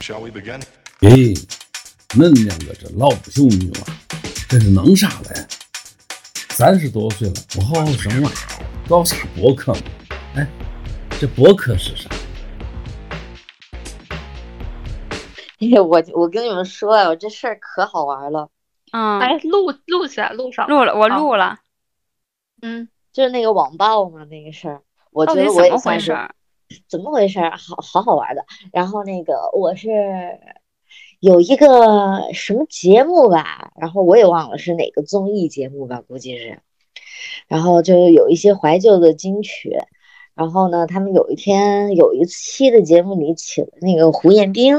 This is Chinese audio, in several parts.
Shall we begin? 咦，恁两个这老不休女娃，这是弄啥嘞？三十多岁了，不好好生娃，搞啥博客嘛？哎，这博客是啥？哎，我我跟你们说啊，我这事儿可好玩了。嗯，哎，录录起来，录上。录了，我录了。嗯，就是那个网暴嘛，那个事儿，我到觉得我也底怎么回算是事儿？怎么回事儿？好好好玩的。然后那个我是有一个什么节目吧，然后我也忘了是哪个综艺节目吧，估计是。然后就有一些怀旧的金曲，然后呢，他们有一天有一期的节目里请了那个胡彦斌，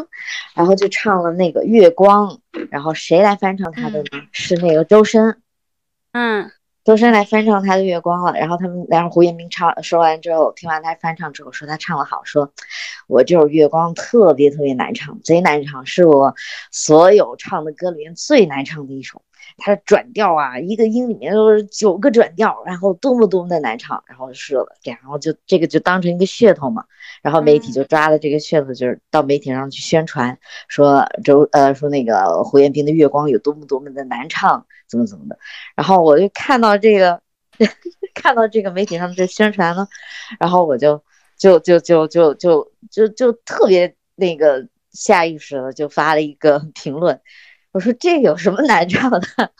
然后就唱了那个《月光》，然后谁来翻唱他的呢？是那个周深。嗯周深来翻唱他的《月光》了，然后他们，然后胡彦斌唱说完之后，听完他翻唱之后说他唱的好，说我这首《月光》特别特别难唱，贼难唱，是我所有唱的歌里面最难唱的一首。他的转调啊，一个音里面都是九个转调，然后多么多么的难唱，然后是这样，然后就这个就当成一个噱头嘛，然后媒体就抓了这个噱头，就是到媒体上去宣传，说周呃说那个胡彦斌的《月光》有多么多么的难唱，怎么怎么的。然后我就看到这个，看到这个媒体上这宣传呢，然后我就就就就就就就就特别那个下意识的就发了一个 评论，我说这有什么难唱的？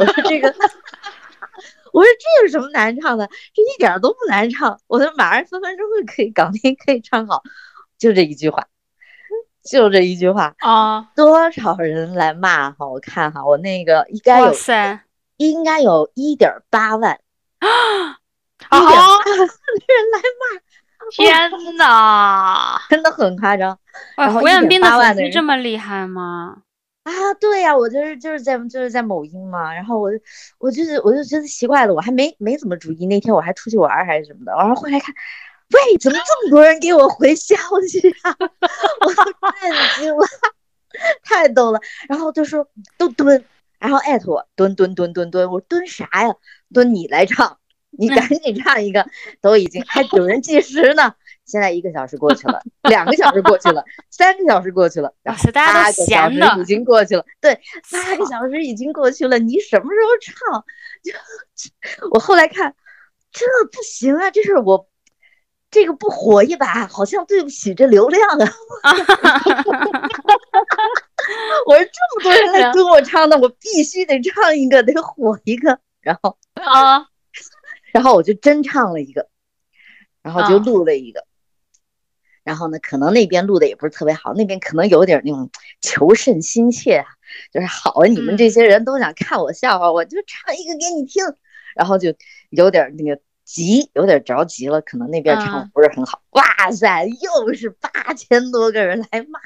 我说这个，我说这有什么难唱的？这一点都不难唱，我说马上分分钟就可以搞定可以唱好，就这一句话，就这一句话，啊，多少人来骂哈？我看哈，我那个应该有应该有一点八万，啊一点八万的人来骂，天哪！真的很夸张哇，胡彦斌的1.8万的人粉丝这么厉害吗？啊！对呀、我就是就是在就是在某音嘛，然后我就我就是我就觉得奇怪了，我还没没怎么注意，那天我还出去玩还是什么的，然后回来看，喂，怎么这么多人给我回消息啊？我都震惊了，太逗了。然后就说都蹲，然后艾特我蹲蹲蹲蹲蹲，我说蹲啥呀？蹲你来唱，你赶紧唱一个，都已经还有人计时呢。现在一个小时过去了，两个小时过去了，三个小时过去了，然后八个小时已。经过去了，对，八个小时已经过去了，你什么时候唱？就我后来看，这不行啊，这是我这个不火一把，好像对不起这流量啊。我说这么多人来跟我唱的，我必须得唱一个，得火一个。然后，啊，然后我就真唱了一个，然后就啊录了一个。然后呢，可能那边录的也不是特别好，那边可能有点那种求胜心切啊，就是好啊，你们这些人都想看我笑话，我就唱一个给你听，然后就有点那个急，有点着急了，可能那边唱的嗯不是很好。哇塞，又是八千多个人来骂，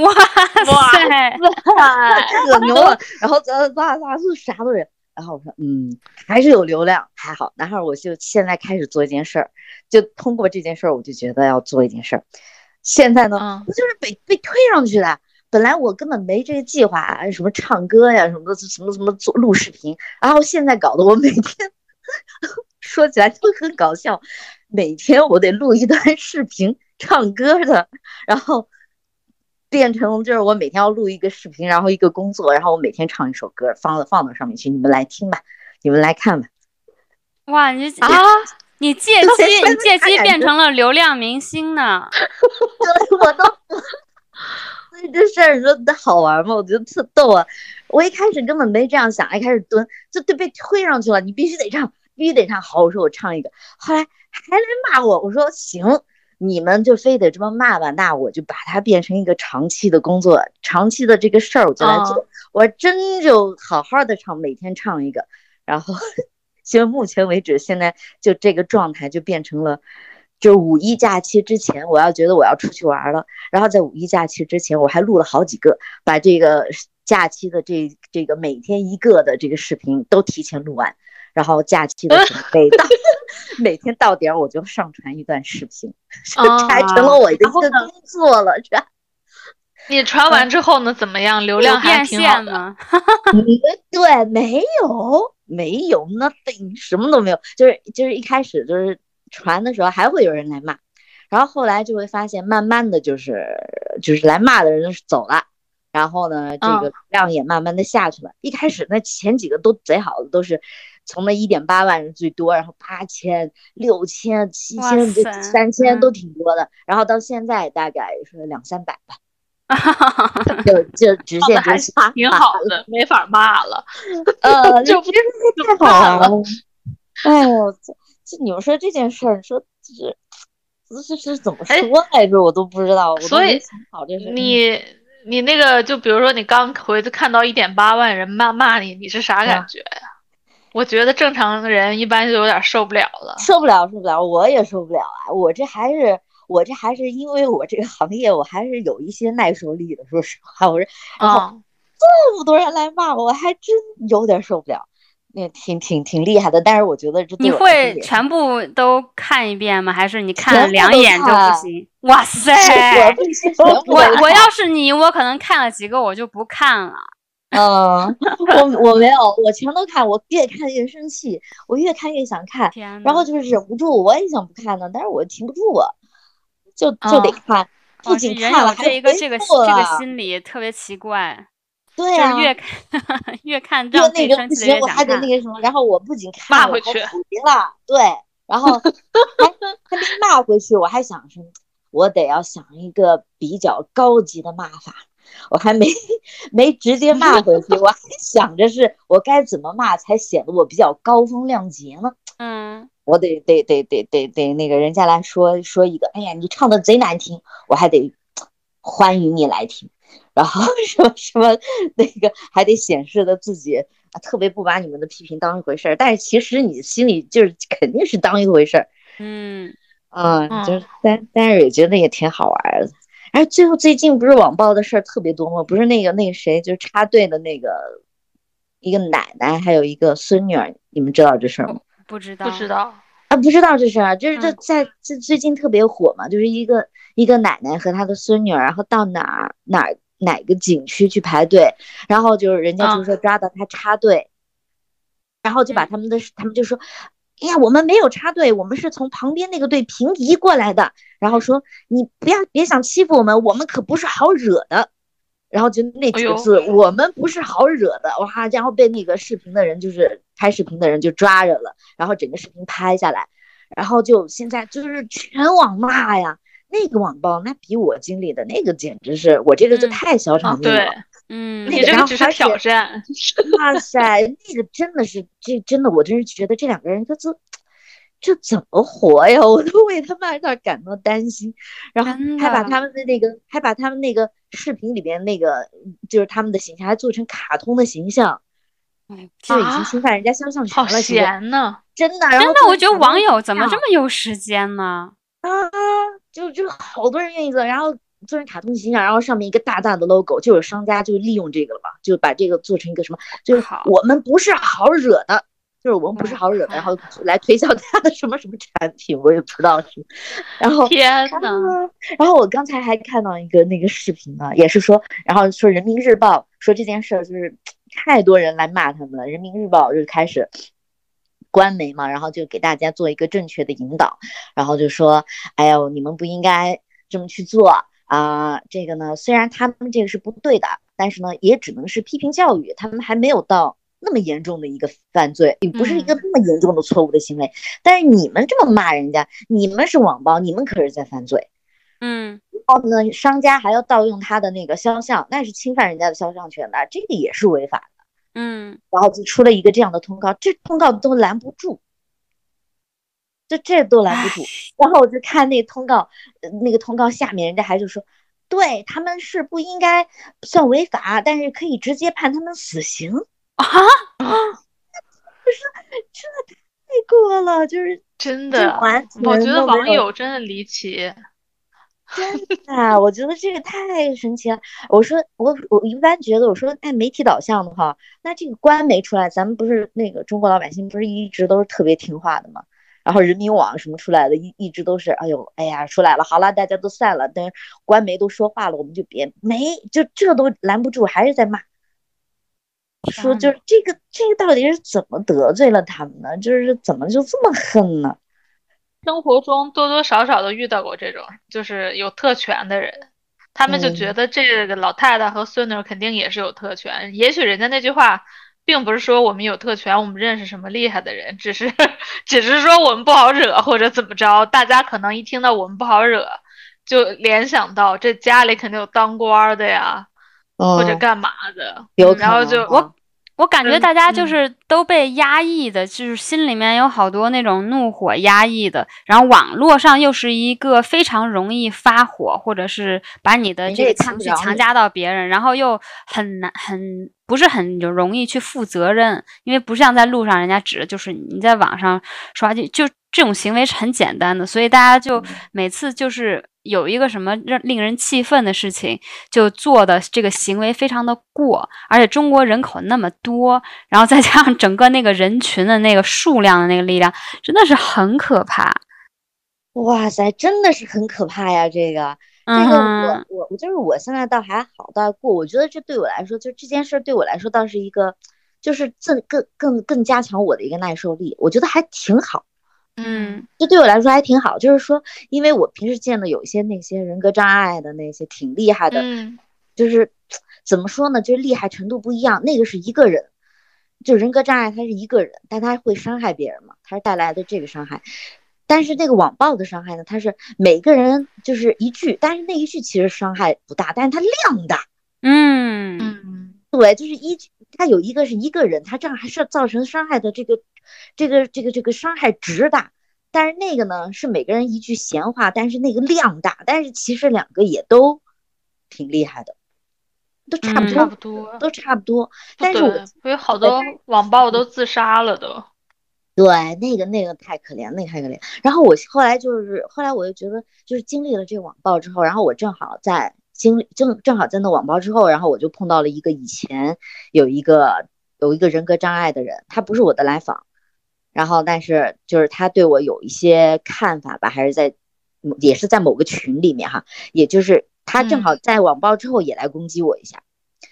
哇塞 可牛了。然后咱哇哇是啥都人。然后我说，嗯，还是有流量，还好。然后我就现在开始做一件事儿，就通过这件事儿，我就觉得要做一件事儿。现在呢，嗯我就是被被推上去的。本来我根本没这个计划，啊什么唱歌呀，什么的，什么什么做录视频，然后现在搞得我每天 说起来都很搞笑，每天我得录一段视频唱歌的，然后变成就是我每天要录一个视频，然后一个工作，然后我每天唱一首歌，放到放到上面去，你们来听吧，你们来看吧。哇，你这啊，你借 机你借机变成了流量明星呢。对，我都，所以这事儿说的好玩吗？我觉得特逗啊！我一开始根本没这样想，一开始蹲就对被推上去了，你必须得唱，必须得唱。好，我说我唱一个，后来还来骂我，我说行，你们就非得这么骂吧，那我就把它变成一个长期的工作，长期的这个事儿我就来做。哦我真就好好的唱，每天唱一个，然后 现在目前为止，现在就这个状态就变成了。就五一假期之前，我要觉得我要出去玩了，然后在五一假期之前，我还录了好几个，把这个假期的这这个每天一个的这个视频都提前录完，然后假期的准备每到每天到点儿我就上传一段视频，这哦还成了我的一个工作了，这 你传完之后呢？怎么样？流量变还挺好的。现吗？嗯，对，没有，没有，nothing，什么都没有，就是就是一开始就是传的时候还会有人来骂，然后后来就会发现，慢慢的就是就是来骂的人走了，然后呢，这个嗯量也慢慢的下去了。一开始那前几个都贼好的，都是从那一点八万人最多，然后八千、六千、七哇千、三千嗯都挺多的。然后到现在大概是两三百吧，就就直线还就是下挺好的，没法骂了。呃，就不这太好了。哎呦，这这你们说这件事儿，说这这是是怎么哎说来着？我都不知道，所以好这是。你你那个，就比如说你刚回去看到一点八万人骂骂你，你是啥啊感觉呀？我觉得正常人一般就有点受不了了。受不了，受不了，我也受不了啊！我这还是我这还是因为我这个行业，我还是有一些耐受力的。说实话，我是啊嗯，这么多人来骂我，我还真有点受不了。那挺挺挺厉害的，但是我觉得这你会全部都看一遍吗？还是你看了两眼就不行？哇塞！我我要是你，我可能看了几个我就不看了。嗯，我我没有，我全都看，我越看越生气，我越看越想看，然后，就是忍不住，我也想不看呢，但是我停不住啊，就就得哦看，不，仅人看了还有这一个这个复这个心理特别奇怪，对啊，越看越看越让那个不行，我还得那。个什么，然后我不仅看了，还回了，对，然后 还还没骂回去，我还想说，我得要想一个比较高级的骂法，我还没没直接骂回去，我还想着是我该怎么骂才显得我比较高风亮节呢？嗯，我得得得得得得那个人家来说说一个，哎呀，你唱的贼难听，我还得欢迎你来听，然后什么什么那个还得显示的自己啊特别不把你们的批评当一回事儿，但是其实你心里就是肯定是当一回事儿，嗯，嗯，嗯就是但但是也觉得也挺好玩儿的。哎，最后最近不是网暴的事儿特别多吗？不是那个那个谁，就是插队的那个一个奶奶，还有一个孙女儿，你们知道这事儿吗？不知道，不知道。啊，不知道这事儿啊，就是这嗯在这最近特别火嘛，就是一个一个奶奶和她的孙女儿，然后到哪儿哪儿哪个景区去排队，然后就是人家就啊说抓到她插队，然后就把嗯他们的他们就说，哎呀，我们没有插队，我们是从旁边那个队平移过来的，然后说你不要别想欺负我们，我们可不是好惹的。然后就那几个字，我们不是好惹的，哇！然后被那个视频的人，就是拍视频的人就抓着了，然后整个视频拍下来，然后就现在就是全网骂呀。那个网暴那比我经历的那个简直是我这个就嗯太小场面了。，个然后你这个只是挑战。哇塞，那个真的是这真的，我真是觉得这两个人他这这怎么活呀？我都为他们有点感到担心。然后还把他们的那个，还把他们那个视频里边那个，就是他们的形象还做成卡通的形象，哎这已经啊侵犯人家肖像权了。其实闲呢。真的，真的，我觉得网友怎么这么有时间呢？啊，就就好多人愿意做，然后做成卡通形象，然后上面一个大大的 logo，就有商家就利用这个了嘛，就把这个做成一个什么，就是好我们不是好惹的，就是我们不是好惹的，然后 来推销他的什么什么产品，我也不知道是，然后。天啊呐，然后我刚才还看到一个那个视频呢，也是说，然后说人民日报说这件事儿就是太多人来骂他们了，人民日报就开始官媒嘛，然后就给大家做一个正确的引导，然后就说，哎呦，你们不应该这么去做啊、这个呢，虽然他们这个是不对的，但是呢，也只能是批评教育，他们还没有到。那么严重的一个犯罪，也不是一个嗯那么严重的错误的行为，但是你们这么骂人家，你们是网暴，你们可是在犯罪。嗯，然后呢，商家还要盗用他的那个肖像，那是侵犯人家的肖像权的，这个也是违法的。嗯，然后就出了一个这样的通告，这通告都拦不住，这这都拦不住。然后我就看那个通告，呃那个通告下面人家还就说，对他们是不应该算违法，但是可以直接判他们死刑。啊，太过了，就是真的，我觉得网友真的离奇。真的，我觉得这个太神奇了。我说我我一般觉得我说哎媒体导向的话，那这个官媒出来，咱们不是那个中国老百姓不是一直都是特别听话的吗？然后人民网什么出来的，一一直都是哎呦哎呀出来了，好了大家都散了，但是官媒都说话了，我们就别没就这都拦不住，还是在骂。说就是这个这个到底是怎么得罪了他们呢？就是怎么就这么恨呢？生活中多多少少都遇到过这种，就是有特权的人，他们就觉嗯得这个老太太和孙女儿肯定也是有特权。也许人家那句话并不是说我们有特权，我们认识什么厉害的人，只是 只是说我们不好惹或者怎么着。大家可能一听到我们不好惹，就联想到这家里肯定有当官儿的呀，或者嗯，干嘛的，然后就可能哈我感觉嗯大家就嗯。是都被压抑的，就是心里面有好多那种怒火压抑的，然后网络上又是一个非常容易发火，或者是把你的这个情绪强加到别人，然后又很难很不是很就容易去负责任，因为不像在路上人家指的就是你在网上刷就就这种行为是很简单的，所以大家就每次就是有一个什么让令人气愤的事情，就做的这个行为非常的过，而且中国人口那么多，然后再加上整个那个人群的那个数量的那个力量，真的是很可怕。哇塞，真的是很可怕呀！这个，这嗯个哼我我我就是我现在倒还好，倒还过。我觉得这对我来说，就这件事儿对我来说倒是一个，就是更更更更加强我的一个耐受力，我觉得还挺好。嗯这对我来说还挺好，就是说，因为我平时见的有一些那些人格障碍的那些挺厉害的，嗯就是怎么说呢，就是厉害程度不一样。那个是一个人，就人格障碍，他是一个人，但他会伤害别人嘛，他是带来的这个伤害。但是那个网暴的伤害呢，他是每个人就是一句，但是那一句其实伤害不大，但是它量大。嗯嗯对，就是一，他有一个是一个人，他这样还是造成伤害的这个，这个这个这个伤害值大，但是那个呢是每个人一句闲话，但是那个量大，但是其实两个也都挺厉害的，都差不嗯多，差不多。都差不多。但是我有好多网暴都自杀了都。对那个那个太可怜，那个太可怜。然后我后来就是后来我就觉得，就是经历了这个网暴之后，然后我正好在经历正正好在那网暴之后，然后我就碰到了一个以前有一个有一个人格障碍的人，他不是我的来访，然后但是就是他对我有一些看法吧，还是在也是在某个群里面哈，也就是他正好在网暴之后也来攻击我一下，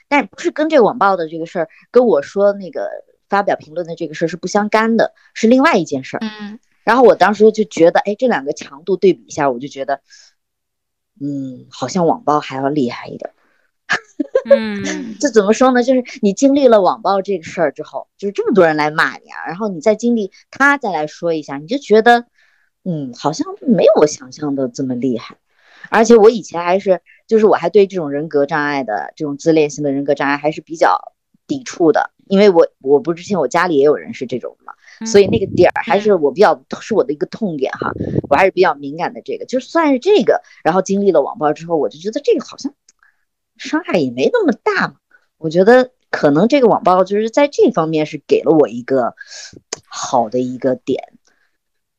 但不是跟这个网暴的这个事儿跟我说那个发表评论的这个事儿是不相干的，是另外一件事儿。嗯然后我当时就觉得，哎，这两个强度对比一下，我就觉得，嗯，好像网暴还要厉害一点。嗯 这怎么说呢？就是你经历了网暴这个事儿之后，就是这么多人来骂你啊，然后你再经历他再来说一下，你就觉得，嗯，好像没有我想象的这么厉害。而且我以前还是，就是我还对这种人格障碍的这种自恋型的人格障碍还是比较抵触的，因为我我不是之前我家里也有人是这种嘛，所以那个点儿还是我比较是我的一个痛点哈，我还是比较敏感的这个，就算是这个，然后经历了网暴之后，我就觉得这个好像伤害也没那么大嘛。我觉得可能这个网暴就是在这方面是给了我一个好的一个点，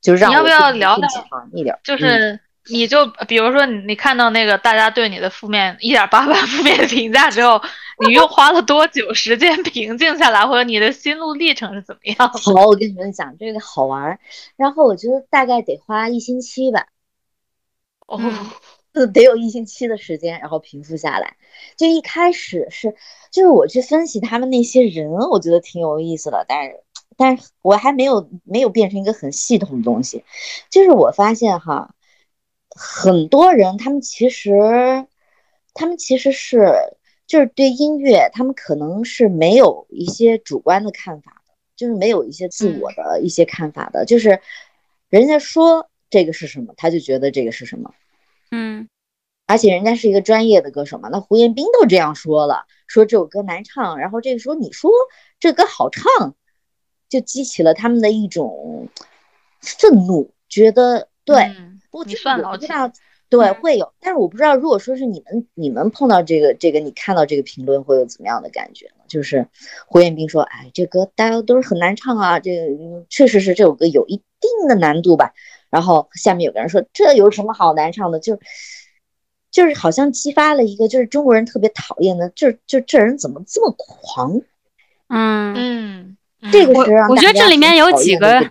就是你要不要聊点就是你就比如说你你看到那个大家对你的负面一点八万负面的评价之后，你又花了多久时间平静下来，或者你的心路历程是怎么样？好，我跟你们讲这个好玩儿，然后我觉得大概得花一星期吧，哦，嗯，得有一星期的时间，然后平复下来。就一开始是，就是我去分析他们那些人，我觉得挺有意思的，但是，但是我还没有没有变成一个很系统的东西。就是我发现哈，很多人他们其实，他们其实是就是对音乐，他们可能是没有一些主观的看法的，就是没有一些自我的一些看法的，就是人家说这个是什么，他就觉得这个是什么。嗯而且人家是一个专业的歌手嘛，那胡彦斌都这样说了，说这首歌难唱，然后这个时候你说这歌好唱，就激起了他们的一种愤怒，觉得对，嗯你算老几？我不知道，对，嗯会有，但是我不知道，如果说是你们你们碰到这个这个，你看到这个评论会有怎么样的感觉呢？就是胡彦斌说，哎，这歌大家都是很难唱啊，这个嗯确实是这首歌有一定的难度吧。然后下面有个人说，这有什么好难唱的？就就是好像激发了一个就是中国人特别讨厌的，就就这人怎么这么狂？嗯，嗯，这个是让我觉得这里面有几个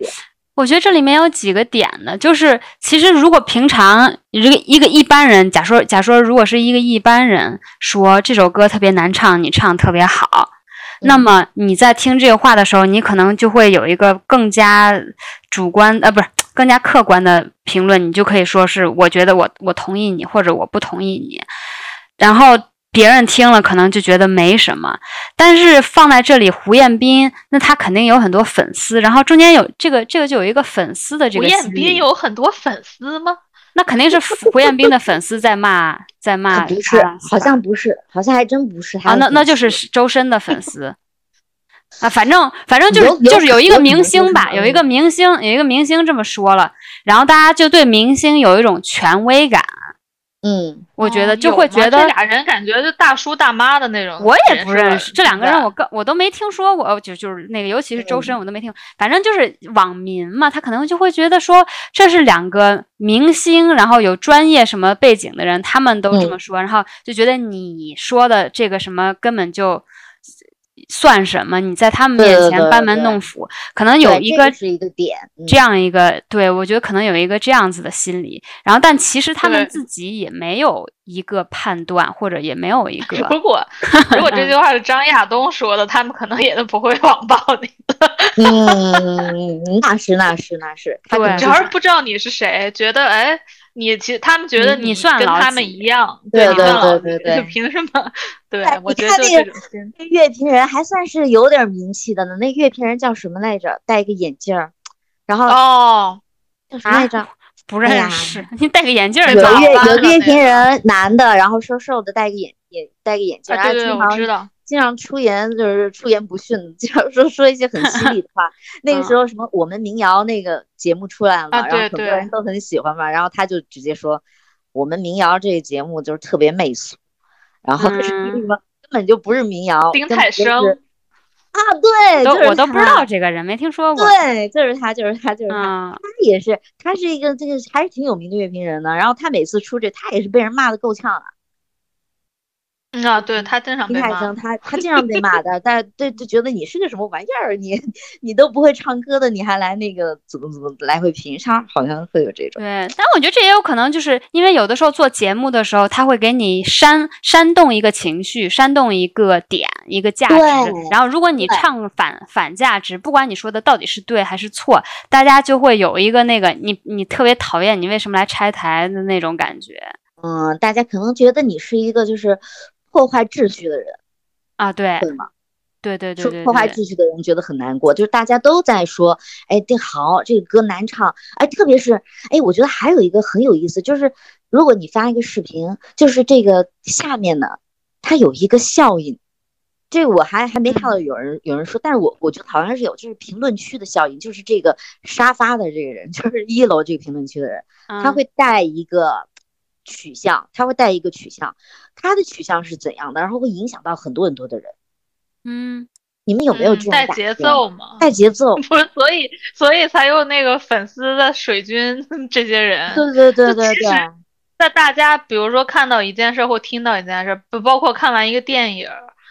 我觉得这里面有几个点呢，就是其实如果平常一个一个一般人，假说假说如果是一个一般人说这首歌特别难唱，你唱特别好，那嗯么你在听这个话的时候，你可能就会有一个更加主观呃不是更加客观的评论，你就可以说是我觉得我我同意你，或者我不同意你，然后。别人听了可能就觉得没什么，但是放在这里，胡彦斌那他肯定有很多粉丝，然后中间有这个这个就有一个粉丝的这个。胡彦斌有很多粉丝吗？那肯定是胡彦斌的粉丝在骂，在骂。不是，好像不是，好像还真不是。啊，那那就是周深的粉丝。啊，反正反正就是就是有一个明星吧，有一个明星有一个明星这么说了，然后大家就对明星有一种权威感。嗯，我觉得就会觉得这俩人感觉就大叔大妈的那种。我也不认识这两个人，我刚我都没听说过，就就是那个，尤其是周深，我都没听。反正就是网民嘛，他可能就会觉得说这是两个明星，然后有专业什么背景的人，他们都这么说，然后就觉得你说的这个什么根本就。算什么？你在他们面前班门弄斧，可能有一个是一个点，这样一个对我觉得可能有一个这样子的心理。然后，但其实他们自己也没有一个判断，或者也没有一个。如果 如果这句话是张亚东说的，他们可能也都不会网暴你 的。嗯，那是那是那是，对，主要是不知道你是谁，觉得哎。你其实他们觉得你算跟他们一样，对对对对对，凭什么？对，我觉得那个那乐评人还算是有点名气的呢。那乐评人叫什么来着？戴一个眼镜儿，然后哦，叫什么来着？不认识。你戴个眼镜儿，有乐有乐评人，男的，然后瘦瘦的，戴个眼眼戴个眼镜，对对，我知道。经常出言就是出言不逊，经常说说一些很犀利的话。那个时候什么我们民谣那个节目出来了，然后很多人都很喜欢嘛，然后他就直接说我们民谣这个节目就是特别媚俗，然后什么 根本就不是民谣。丁太升啊，对，都我都不知道这个人，没听说过。对，就是他，就是他，就是他，他也是，他是一个这个还是挺有名的乐评人呢。然后他每次出这，他也是被人骂的够呛了。啊，对他经常被骂，他他经常被骂的，但对就觉得你是个什么玩意儿，你你都不会唱歌的，你还来那个怎么怎么来回评，他好像会有这种。对，但我觉得这也有可能，就是因为有的时候做节目的时候，他会给你煽煽动一个情绪，煽动一个点，一个价值。然后如果你唱反反价值，不管你说的到底是对还是错，大家就会有一个那个你你特别讨厌你为什么来拆台的那种感觉。嗯，大家可能觉得你是一个就是。破坏秩序的人啊，对对吗？对对对，破坏秩序的人觉得很难过，就是大家都在说，哎，这好，这个歌难唱，哎，特别是，哎，我觉得还有一个很有意思，就是如果你发一个视频，就是这个下面呢，它有一个效应，这个我还还没看到有人有人说，但是我我觉得好像是有，就是评论区的效应，就是这个沙发的这个人，就是一楼这个评论区的人，他会带一个。取向，他会带一个取向，他的取向是怎样的，然后会影响到很多很多的人。嗯，你们有没有这种带节奏吗？带节奏，不是，所以所以才有那个粉丝的水军 这些人。对对对对对。在大家比如说看到一件事或听到一件事，不包括看完一个电影，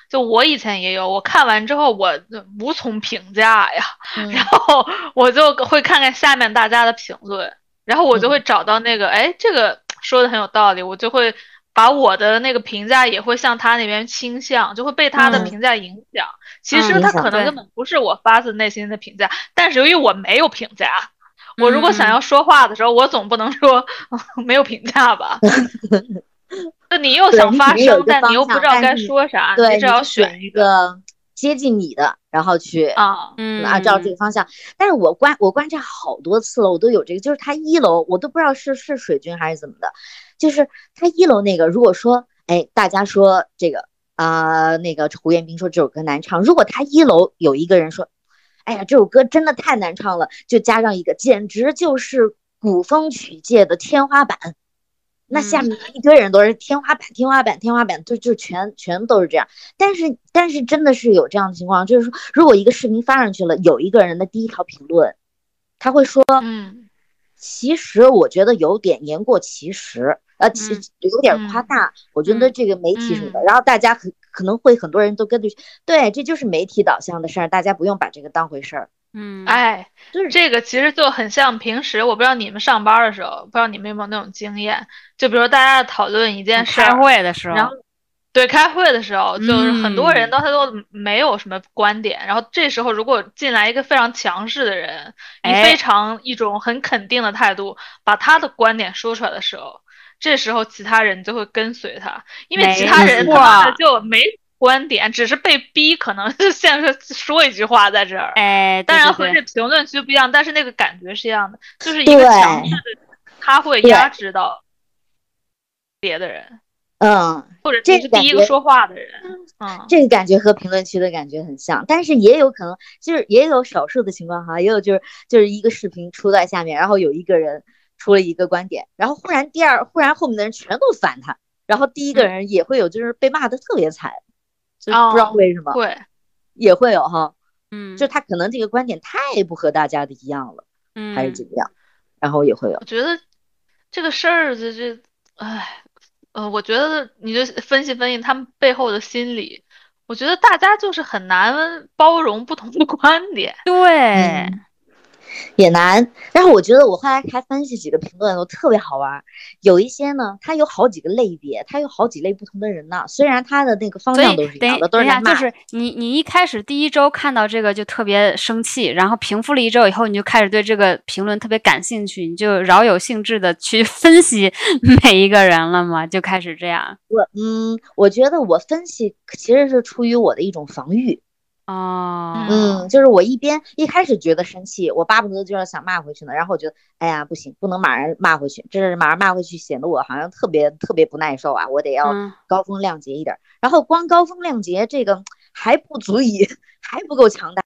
就我以前也有，我看完之后我无从评价呀，然后我就会看看下面大家的评论，然后我就会找到那个，哎，这个。说的很有道理，我就会把我的那个评价也会向他那边倾向，就会被他的评价影响。其实他可能根本不是我发自内心的评价，但是由于我没有评价，我如果想要说话的时候，我总不能说 没有评价吧？就你又想发声，但你又不知道该说啥，你只要选一个接近你的，然后去啊，嗯，按照这个方向。但是我观我观察好多次了，我都有这个，就是他一楼我都不知道是是水军还是怎么的，就是他一楼那个，如果说哎大家说这个啊那个胡彦斌说这首歌难唱，如果他一楼有一个人说，哎呀这首歌真的太难唱了，就加上一个简直就是古风曲界的天花板。那下面一堆人都是天花板，天花板，天花板，就就全全都是这样。但是但是真的是有这样的情况，就是说，如果一个视频发上去了，有一个人的第一条评论，他会说，嗯，其实我觉得有点言过其实，呃，其有点夸大。我觉得这个媒体什么的，然后大家可可能会很多人都跟着，对，这就是媒体导向的事儿，大家不用把这个当回事儿。嗯，哎，就是这个，其实就很像平时，我不知道你们上班的时候，不知道你们有没有那种经验，就比如大家讨论一件事，开会的时候，然后对，开会的时候就是很多人嗯。都他都没有什么观点，然后这时候如果进来一个非常强势的人，以哎非常一种很肯定的态度把他的观点说出来的时候，这时候其他人就会跟随他，因为其他人他错妈的就没观点，只是被逼，可能就现在说一句话在这儿。哎，对当然和这评论区不一样，但是那个感觉是一样的，就是一个强势的人，他会压制到别的人，嗯，或者这是第一个说话的人。嗯，这个感觉和评论区的感觉很像，但是也有可能就是也有少数的情况哈，也有就是就是一个视频出在下面，然后有一个人出了一个观点，然后忽然第二忽然后面的人全都反他，然后第一个嗯人也会有就是被骂的特别惨，就不知道哦为什么、会，也会有哈，嗯，就他可能这个观点太不和大家的一样了，嗯还是怎么样，然后也会有我觉得这个事儿这这，唉，呃，我觉得你就分析分析他们背后的心理，我觉得大家就是很难包容不同的 观点。对嗯，也难。然后我觉得我后来还分析几个评论都特别好玩儿，有一些呢，它有好几个类别，它有好几类不同的人呢。虽然它的那个方向都是一样的，都是。就是你你一开始第一周看到这个就特别生气，然后平复了一周以后，你就开始对这个评论特别感兴趣，你就饶有兴致的去 分析每一个人了嘛？就开始这样我嗯，我觉得我分析其实是出于我的一种防御。哦，嗯，就是我一边一开始觉得生气，我巴不得就是想骂回去呢，然后我觉得，哎呀，不行，不能马上骂回去，这是马上骂回去显得我好像特别特别不耐受啊，我得要嗯。高风亮节一点儿。然后光高风亮节这个还不足以，还不够强大，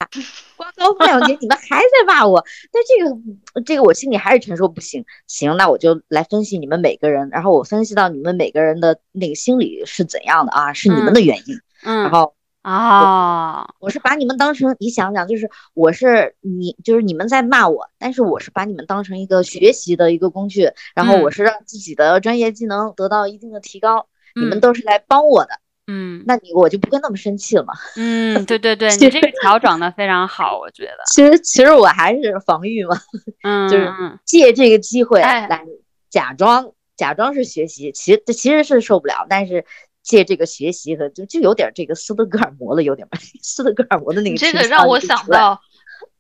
光高风亮节你们还在骂我，但这个这个我心里还是承受不行。行，那我就来分析你们每个人，然后我分析到你们每个人的那个心理是怎样的啊，是你们的原因，嗯。然嗯后。哦，我是把你们当成，你想想，就是我是你，就是你们在骂我，但是我是把你们当成一个学习的一个工具，然后我嗯是让自己的专业技能得到一定的提高，你们嗯都是来帮我的，嗯那你我就不会那么生气了嘛。嗯，对对对，你这个调整的非常好，我觉得，其实其实我还是防御嘛，嗯，就是嗯借这个机会哎来假装假装是学习，其实其实是受不了，但是。借这个学习和就就有点这个斯德哥尔摩了，有点吧，斯德哥尔摩的那个这个让我想到，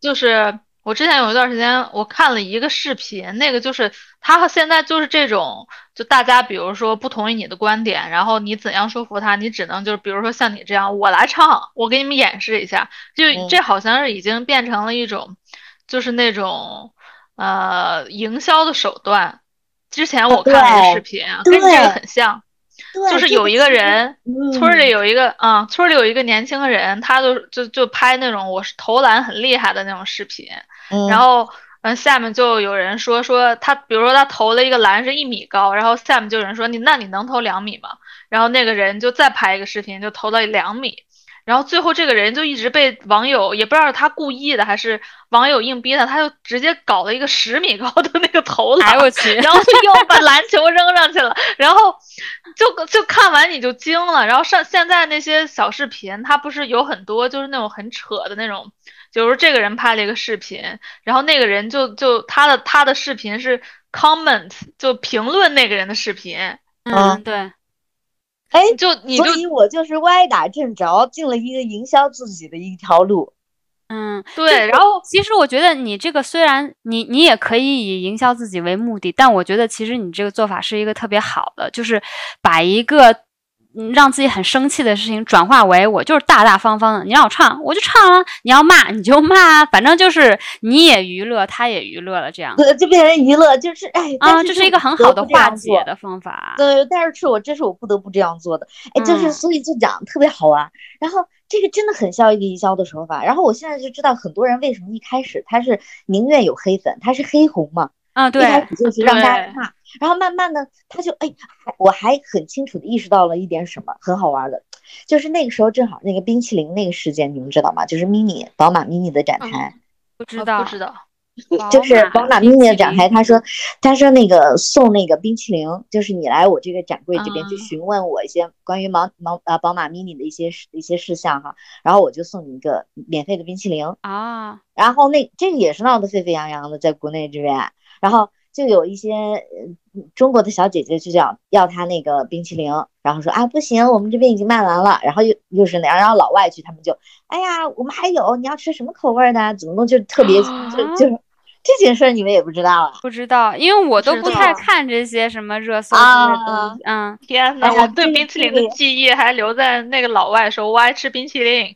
就是我之前有一段时间我看了一个视频，那个就是他现在就是这种，就大家比如说不同意你的观点，然后你怎样说服他，你只能就是比如说像你这样，我来唱，我给你们演示一下，就嗯这好像是已经变成了一种，就是那种呃营销的手段。之前我看了一个视频啊，跟这个很像。对，就是有一个人，村里有一个，嗯，村儿里有一个年轻人，他就就就拍那种我是投篮很厉害的那种视频，嗯然后，嗯，下面就有人说说他，比如说他投了一个篮是一米高，然后下面就有人说你那你能投两米吗？然后那个人就再拍一个视频，就投到两米，然后最后这个人就一直被网友也不知道是他故意的还是网友硬逼的，他就直接搞了一个十米高的那个投篮，哎我去，然后又把 篮球扔上去了，然后就就看完你就惊了。然后上现在那些小视频，它不是有很多就是那种很扯的那种，就是这个人拍了一个视频，然后那个人就就他的他的视频是 comment 就评论那个人的视频，嗯，对，哎，就你就所以我就是歪打正着，进了一个营销自己的一条路。嗯，对，然后其实我觉得你这个虽然你你也可以以营销自己为目的，但我觉得其实你这个做法是一个特别好的，就是把一个嗯让自己很生气的事情转化为我就是大大方方的，你让我唱我就唱啊，你要骂你就骂啊，反正就是你也娱乐，他也娱乐了，这样对，就变成娱乐，就是哎，啊，这是一个很好的化解的方法。对，但是是我这是我不得不这样做的，哎，就是嗯所以就讲特别好玩。然后这个真的很像一个营销的手法。然后我现在就知道很多人为什么一开始他是宁愿有黑粉，他是黑红嘛，啊，对一开对，始就是让大家对。骂，然后慢慢的他就哎，我还很清楚的意识到了一点什么很好玩的，就是那个时候正好那个冰淇淋那个事件，你们知道吗？就是 mini 宝马 mini 的展嗯台。呃不知道，不知道，就是宝马冰 mini 的展台，他说，他说那个送那个冰淇淋，就是你来我这个展柜这边去啊。询问我一些关于毛毛啊宝马 mini 的一些事一些事项哈，然后我就送你一个免费的冰淇淋，啊，然后那这个也是闹得沸沸扬扬的，在国内这边，然后就有一些呃中国的小姐姐就叫要她那个冰淇淋，然后说啊不行，我们这边已经卖完了，然后又又是那样，然后老外去他们就哎呀我们还有，你要吃什么口味的？怎么弄就特别就就这件事儿你们也不知道啊？不知道，因为我都不太看这些什么热搜之类的东啊西。嗯，天呐，哎呀我对冰淇淋的记忆还留在那个老外说我爱吃冰淇淋，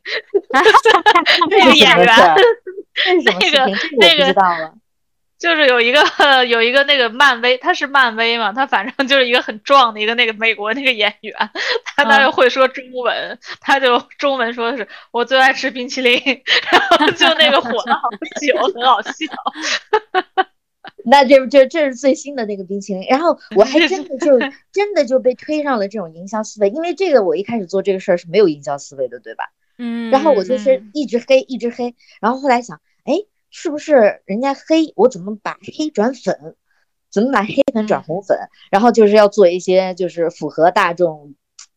这那个演员是什么事儿？这是什么那个那个个我不知道了。就是有一个 有一个那个漫威，他是漫威嘛，他反正就是一个很壮的一个那个美国那个演员，他当时会说中文，他就中文说的是我最爱吃冰淇淋，然后就那个火了好 久，很好笑。那这这这是最新的那个冰淇淋，然后我还真的就真的就被推上了这种营销思维，因为这个我一开始做这个事儿是没有营销思维的，对吧？嗯，然后我就是嗯一直黑一直黑，然后后来想，哎，是不是人家黑，我怎么把黑转粉？怎么把黑粉转红粉？然后就是要做一些就是符合大众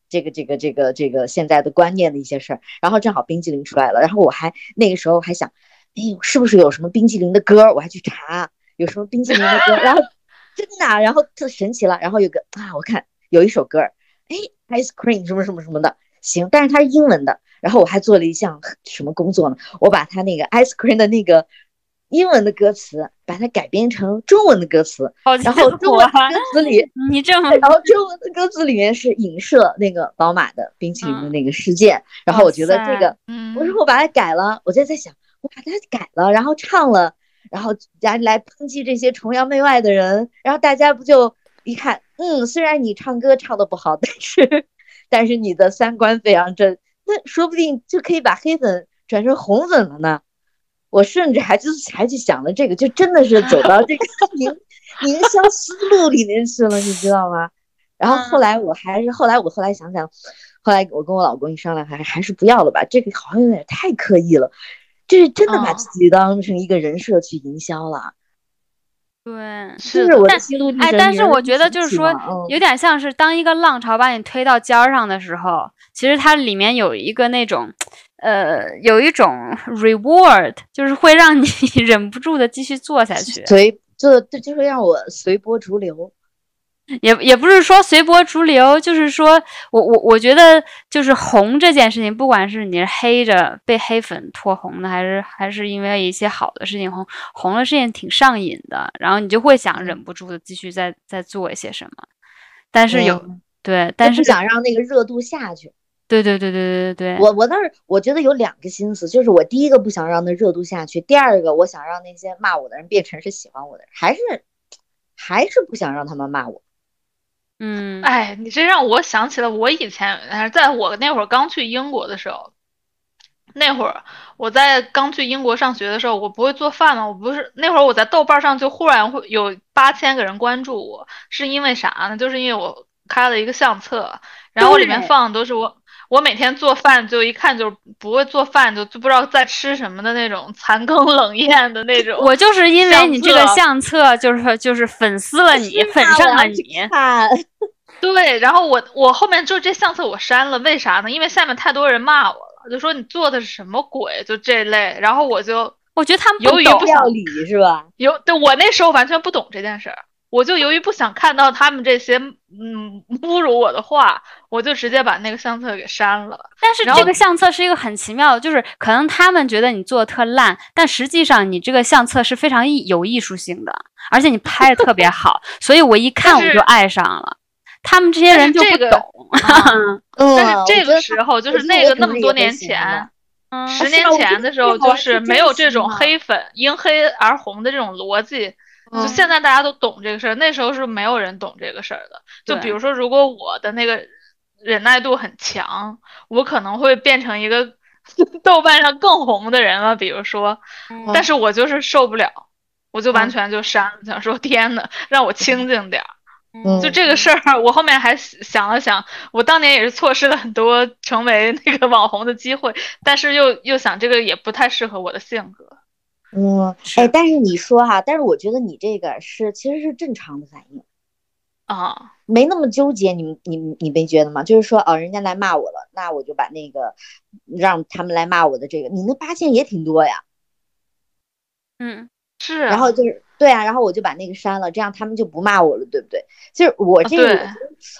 这个这个这个这个现在的观念的一些事儿。然后正好冰激凌出来了，然后我还那个时候还想，哎，是不是有什么冰激凌的歌儿？我还去查有什么冰激凌的歌，然后 真的啊，然后特神奇了，然后有个啊，我看有一首歌儿，哎，ice cream 什么什么什么的，行，但是它是英文的。然后我还做了一项什么工作呢？我把它那个 ice cream 的那个英文的歌词，把它改编成中文的歌词，好然后中文的歌词里，你这么然后中文的歌词里面是影射那个宝马的冰淇淋的那个事件。然后我觉得这个，嗯，我说我把它改了，我就在想，我把它改了，然后唱了，然后来来抨击这些崇洋媚外的人，然后大家不就一看，嗯，虽然你唱歌唱的不好，但是 但是你的三观非常正，那说不定就可以把黑粉转成红粉了呢。我甚至还就是还去想了这个，就真的是走到这个 营营销思路里面去了，你知道吗？然后后来我还是后来我后来想想，后来我跟我老公一商量，还还是不要了吧，这个好像有点太刻意了，就是真的把哦自己当成一个人设去营销了。对。就是是我的但心路历哎，但是我觉得就是说有点像是当一个浪潮把你推到尖儿上的时候，其实它里面有一个那种，呃，有一种 reward，就是会让你 忍不住的继续做下去。随就这就是让我随波逐流。也也不是说随波逐流，就是说我我我觉得就是红这件事情，不管是你是黑着被黑粉拖红的，还是还是因为一些好的事情红红的事情挺上瘾的，然后你就会想忍不住的继续再再做一些什么。但是有、嗯对，但是不想让那个热度下去。对对对对对对对，我我倒是我觉得有两个心思，就是我第一个不想让那热度下去，第二个我想让那些骂我的人变成是喜欢我的人，还是还是不想让他们骂我。嗯哎，你这让我想起了我以前，呃在我那会儿刚去英国的时候，那会儿我在刚去英国上学的时候，我不会做饭嘛，我不是那会儿我在豆瓣上就忽然会有八千个人关注我，是因为啥呢？就是因为我开了一个相册，然后我里面放的都是我我每天做饭就一看就不会做饭，就就不知道在吃什么的那种残羹冷宴的那种。我就是因为你这个相册，就是就是粉丝了你，粉上了你。对，然后我我后面就这相册我删了，为啥呢？因为下面太多人骂我了，就说你做的是什么鬼，就这类。然后我就我觉得他们由于不，理是吧？有，对我那时候完全不懂这件事儿，我就由于不想看到他们这些嗯侮辱我的话，我就直接把那个相册给删了。但是这个相册是一个很奇妙的，就是可能他们觉得你做的特烂，但实际上你这个相册是非常艺有艺术性的，而且你拍的特别好，所以我一看我就爱上了。他们这些人就不是这个懂，嗯，但是这个时候就是那个那么多年前十年前的时候，就是没有这种黑粉因黑而红的这种逻辑。就嗯现在大家都懂这个事儿，那时候是没有人懂这个事儿的。就比如说，如果我的那个忍耐度很强，我可能会变成一个 豆瓣上更红的人了。比如说，嗯但是我就是受不了，我就完嗯全就删了，想说天呐，让我清静点儿。嗯就这个事儿，我后面还想了想，我当年也是错失了很多成为那个网红的机会，但是又又想这个也不太适合我的性格。嗯，是哎，但是你说哈，但是我觉得你这个是其实是正常的反应，啊，没那么纠结。你你你没觉得吗？就是说，哦，人家来骂我了，那我就把那个让他们来骂我的这个，你那八千也挺多呀。嗯，是啊，然后就是对啊，然后我就把那个删了，这样他们就不骂我了，对不对？就是我啊这个，对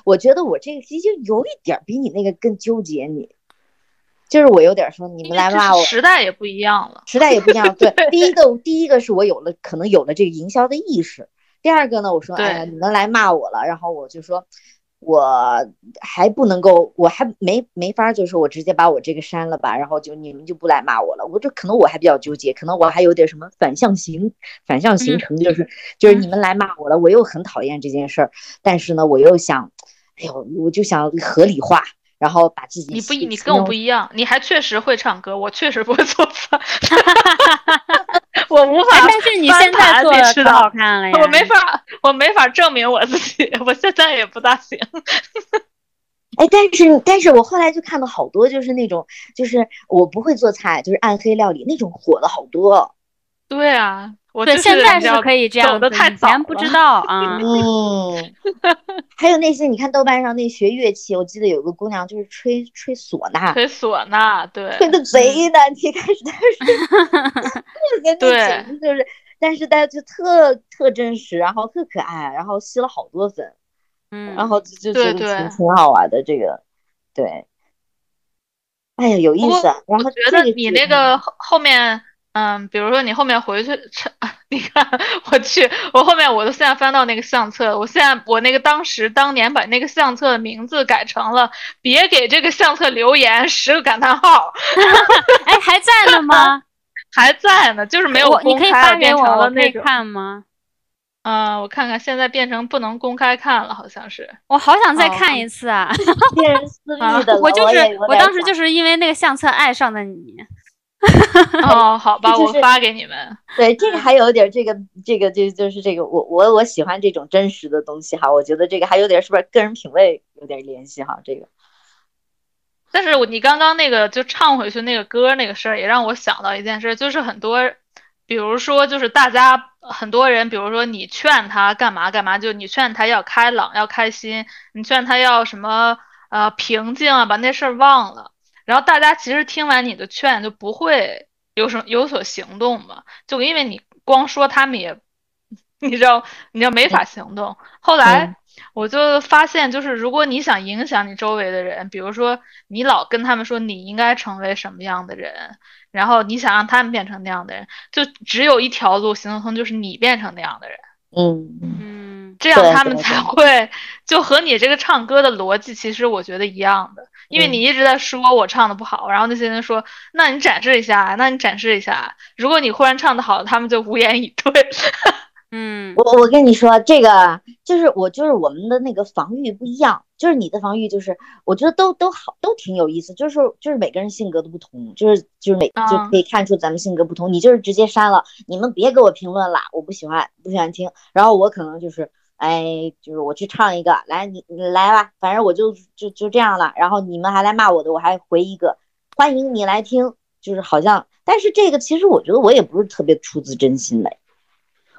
我觉得我这个其实有一点儿比你那个更纠结你，就是我有点儿说你们来骂我，时代也不一样了。时代也不一样。对，第一个第一个是我有了可能有了这个营销的意识，第二个呢，我说哎呀你们来骂我了，然后我就说。我还不能够，我还没没法儿，就是说我直接把我这个删了吧，然后就你们就不来骂我了。我这可能我还比较纠结，可能我还有点什么反向形反向形嗯成，就是就是嗯你们来骂我了，我又很讨厌这件事儿，但是呢，我又想，哎呦，我就想合理化，然后把自己你不一，你跟我不一样，你还确实会唱歌，我确实不会做饭 我无哎法但是你现在盘做的可你知道好看了呀！我没法，我没法证明我自己，我现在也不大行。哎，但是但是我后来就看到好多就是那种，就是我不会做菜，就是暗黑料理那种火的好多。对啊，我对，就现在是可以这样的太早以前不知道啊。嗯，还有那些你看豆瓣上那学乐器，我记得有个姑娘就是吹吹唢呐，吹唢呐，对，吹的贼难听，开始但是 对简直就是，但是大家就特特真实，然后特可爱，然后吸了好多粉，嗯，然后就就觉得挺挺好玩的这个，对。哎呀，有意思啊。然后我觉得你那个后后面，嗯，比如说你后面回去，你看我去，我后面我都现在翻到那个相册，我现在我那个当时当年把那个相册的名字改成了“别给这个相册留言”十个感叹号，哎，还在呢吗？还在呢，就是没有你可以公开，变发给我，我可以成了那种，看吗？嗯，我看看，现在变成不能公开看了，好像是。我好想再哦看一次啊！变成私啊密的了，我就是也有点我当时就是因为那个相册爱上的你。哦，好吧，我这就是发给你们。对这个还有点这个这个就就是这个我我我喜欢这种真实的东西哈，我觉得这个还有点是不是个人品味有点联系哈？这个但是我你刚刚那个就唱回去那个歌那个事儿，也让我想到一件事，就是很多，比如说就是大家很多人，比如说你劝他干嘛干嘛，就你劝他要开朗要开心，你劝他要什么呃平静啊，把那事儿忘了，然后大家其实听完你的劝就不会有什么有所行动嘛，就因为你光说他们也，你知道你知道没法行动。后来我就发现，就是如果你想影响你周围的人，比如说你老跟他们说你应该成为什么样的人，然后你想让他们变成那样的人，就只有一条路行得通，就是你变成那样的人，嗯嗯，这样他们才会就和你这个唱歌的逻辑，其实我觉得一样的，因为嗯你一直在说我唱的不好，然后那些人说，那你展示一下，那你展示一下，如果你忽然唱的好，他们就无言以对。嗯，我我跟你说，这个就是我就是我们的那个防御不一样，就是你的防御就是我觉得都都好都挺有意思，就是就是每个人性格都不同，就是就是每就啊可以看出咱们性格不同。你就是直接删了，你们别给我评论了，我不喜欢不喜欢听。然后我可能就是哎，就是我去唱一个，来你你来吧，反正我就就就这样了。然后你们还来骂我的，我还回一个欢迎你来听，就是好像，但是这个其实我觉得我也不是特别出自真心的。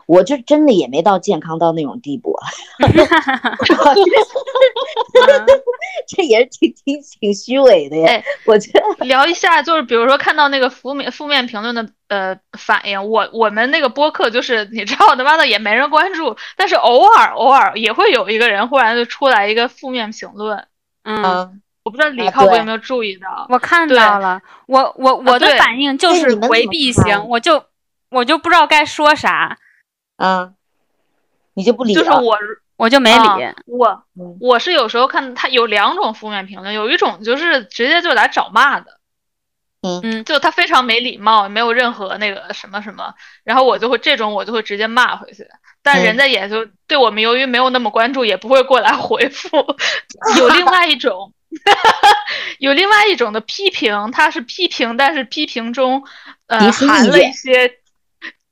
我就真的也没到健康到那种地步，这也是挺挺挺虚伪的呀。哎我觉得，聊一下，就是比如说看到那个负面负面评论的呃反应，我我们那个播客就是你知道他妈的也没人关注，但是偶尔偶尔也会有一个人忽然就出来一个负面评论，嗯，嗯，我不知道李啊对靠谱有没有注意到？我看到了，我我我的反应就是回避型，看我就我就不知道该说啥，嗯，你就不理就是。我我就没啊理。我嗯我是有时候看他有两种负面评论，有一种就是直接就来找骂的，嗯就他非常没礼貌，没有任何那个什么什么，然后我就会这种我就会直接骂回去，但嗯人家也就对我们由于没有那么关注，也不会过来回复。有另外一种，有另外一种的批评，他是批评，但是批评中呃含了一些。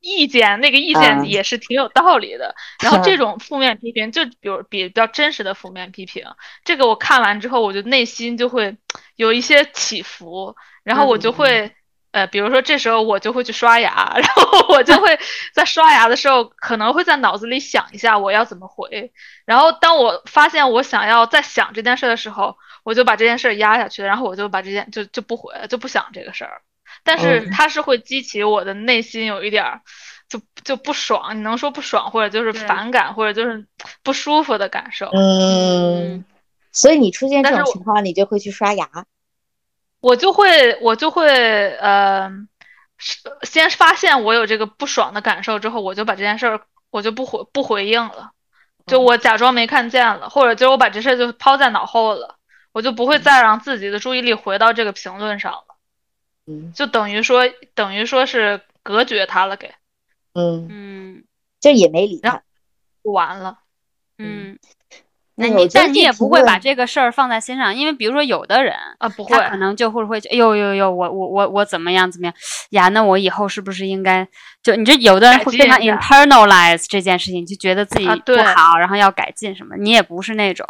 意见那个意见嗯。也是挺有道理的，然后这种负面批评，就比如比较真实的负面批评，这个我看完之后，我就内心就会有一些起伏，然后我就会，呃，比如说这时候我就会去刷牙，然后我就会 在刷牙的时候，可能会在脑子里想一下我要怎么回，然后当我发现我想要再想这件事的时候，我就把这件事压下去，然后我就把这件就就不回了，就不想这个事儿。但是嗯。它是会激起我的内心有一点儿，就就不爽，你能说不爽，或者就是反感，或者就是不舒服的感受。嗯，所以你出现这种情况，你就会去刷牙。我就会我就会呃，是先发现我有这个不爽的感受之后，我就把这件事儿我就不回不回应了，就我假装没看见了，或者就是我把这事儿就抛在脑后了，我就不会再让自己的注意力回到这个评论上了，嗯就等于说等于说是隔绝他了，给嗯，嗯就也没理他。就完了。嗯。那那你但你也不会把这个事儿放在心上，因为比如说有的人，啊，不会他，可能就会会，哎呦呦呦，我我我我怎么样怎么样呀？那我以后是不是应该就你这有的人会非常 internalize 这件事情，就觉得自己不好，然后要改进什么。你也不是那种，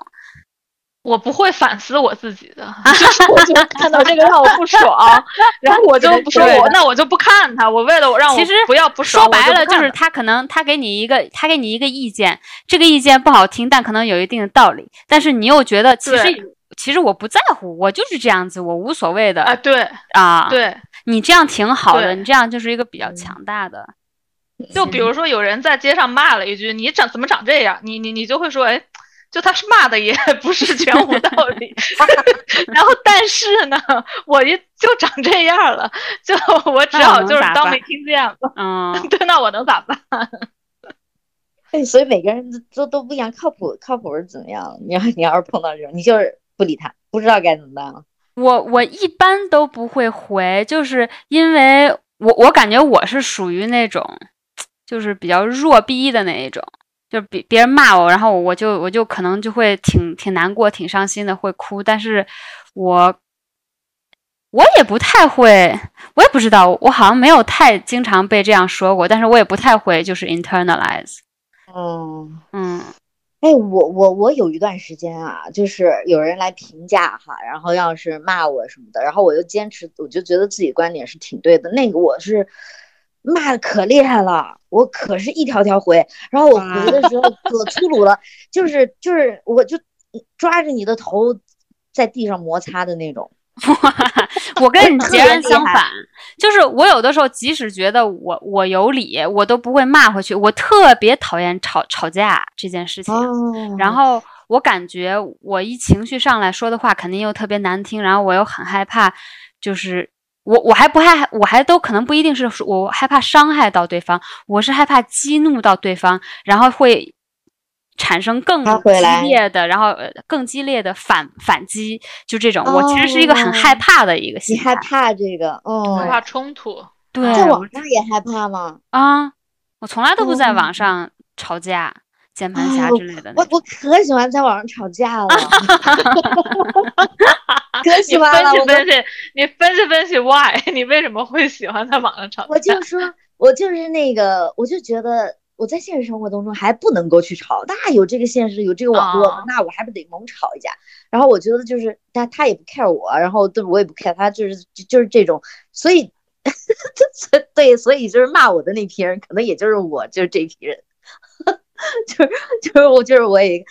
我不会反思我自己的，就是我就看到这个让我不爽，然后我就不说我那我就不看他，我为了我让我其实不要不爽，说白了就是他可能他给你一个他给你一个意见，这个意见不好听，但可能有一定的道理，但是你又觉得其实其实我不在乎，我就是这样子，我无所谓的啊，对啊。对，你这样挺好的，你这样就是一个比较嗯强大的。就比如说有人在街上骂了一句你长怎么长这样，你你你就会说，哎，就他是骂的也 不是全无道理，然后但是呢，我一就长这样了，就 我只好就是当没听见了，嗯，对，那我能咋办？对，所以每个人都都都不一样，靠谱靠谱是怎么样？你要你要是碰到这种，你就是不理他，不知道该怎么办了。我我一般都不会回，就是因为我我感觉我是属于那种，就是比较弱逼的那一种，就别别人骂我，然后我就我就可能就会挺挺难过、挺伤心的，会哭，但是我我也不太会，我也不知道，我好像没有太经常被这样说过，但是我也不太会就是 internalize，哦，嗯。哎，我我我有一段时间啊，就是有人来评价哈，然后要是骂我什么的，然后我又坚持，我就觉得自己观点是挺对的。那个我是骂的可厉害了，我可是一条条回，然后我回的时候可粗鲁了，就是就是我就抓着你的头在地上摩擦的那种。我跟你截然相反，就是我有的时候即使觉得我我有理，我都不会骂回去。我特别讨厌吵吵架这件事情，哦然后我感觉我一情绪上来说的话肯定又特别难听，然后我又很害怕，就是我我还不害，我还都可能不一定是我害怕伤害到对方，我是害怕激怒到对方，然后会。产生更激烈的，然后呃更激烈的反反击，就这种，我其实是一个很害哦怕的一个你心态。害怕这个？嗯，害怕冲突，对，在网上也害怕吗？啊，我从来都不在哦网上吵架、键盘侠啊之类的。我我可喜欢在网上吵架了，可喜欢了。我分析分析，你分析分析 why，你为什么会喜欢在网上吵架？我就说，我就是那个，我就觉得我在现实生活当中还不能够去吵，那有这个现实，有这个网络，哦那我还不得猛吵一架？然后我觉得就是他他也不 care 我，然后对我也不 care 他，就是就就是这种，所以 对，所以就是骂我的那批人，可能也就是我，就是这批人，就是 就是我就是我也。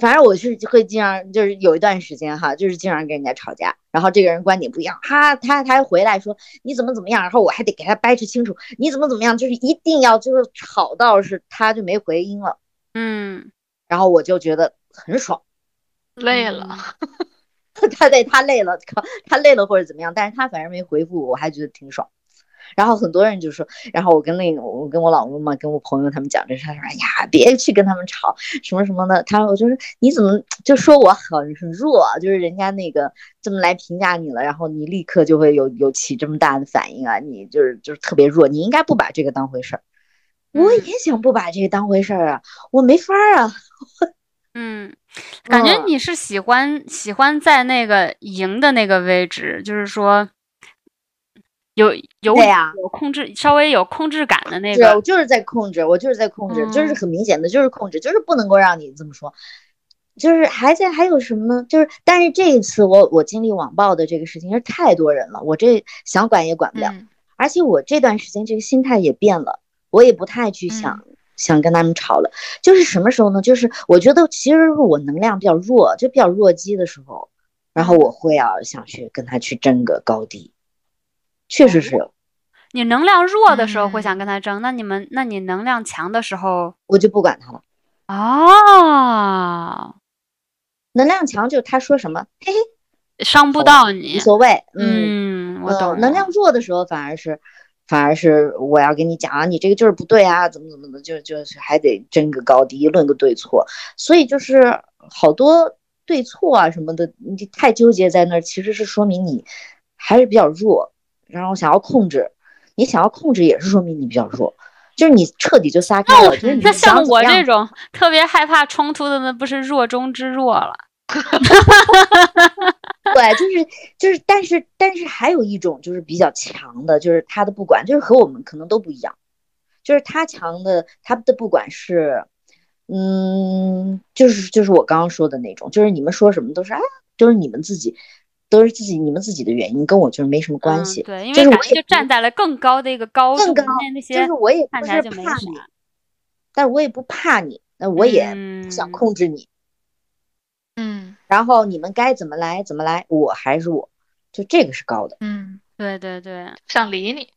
反正我是会经常就是有一段时间哈，就是经常跟人家吵架，然后这个人观点不一样，他他他还回来说你怎么怎么样，然后我还得给他掰扯清楚你怎么怎么样，就是一定要就是吵到是他就没回音了，嗯，然后我就觉得很爽。累了，他对他累了，靠他累了或者怎么样，但是他反正没回复我，我还觉得挺爽。然后很多人就说，然后我跟那个我跟我老公嘛，跟我朋友他们讲这事，他说哎呀，别去跟他们吵什么什么的。他我就是你怎么就说我很很弱，就是人家那个这么来评价你了，然后你立刻就会有有起这么大的反应啊，你就是就是特别弱，你应该不把这个当回事儿。我嗯也想不把这个当回事儿啊，我没法儿啊。嗯，感觉嗯你是喜欢喜欢在那个赢的那个位置，就是说有有对呀有控制，稍微有控制感的那是，我。就是在控制，我就是在控制，就是嗯很明显的，就是控制，就是不能够让你这么说。就是还在还有什么呢？就是但是这一次我我经历网暴的这个事情是太多人了，我这想管也管不了，嗯而且我这段时间这个心态也变了，我也不太去想、想跟他们吵了。就是什么时候呢？就是我觉得其实是我能量比较弱，就比较弱鸡的时候，然后我会啊想去跟他去争个高低，确实是有。你能量弱的时候会嗯想跟他争，那你们，那你能量强的时候，我就不管他了。哦，能量强就是他说什么，嘿嘿，伤不到你。无所谓。嗯，嗯，我懂。呃能量弱的时候反而是。反而是我要跟你讲啊，你这个就是不对啊，怎么怎么的，就就是还得争个高低，论个对错。所以就是好多对错啊什么的，你太纠结在那儿，其实是说明你还是比较弱，然后想要控制，你想要控制也是说明你比较弱，就是你彻底就撒开了。那像我这种特别害怕冲突的，那不是弱中之弱了。对，就是就是，但是但是还有一种就是比较强的，就是他的不管，就是和我们可能都不一样，就是他强的，他的不管是，嗯，就是就是我刚刚说的那种，就是你们说什么都是啊，就是你们自己都是自己你们自己的原因，跟我就是没什么关系。嗯、对，因为我也就站在了更高的一个高度，更高就是我也不是怕你，但是我也不怕你，那我也不想嗯控制你。嗯然后你们该怎么来怎么来，我还是我，就这个是高的。嗯，对对对，想理你。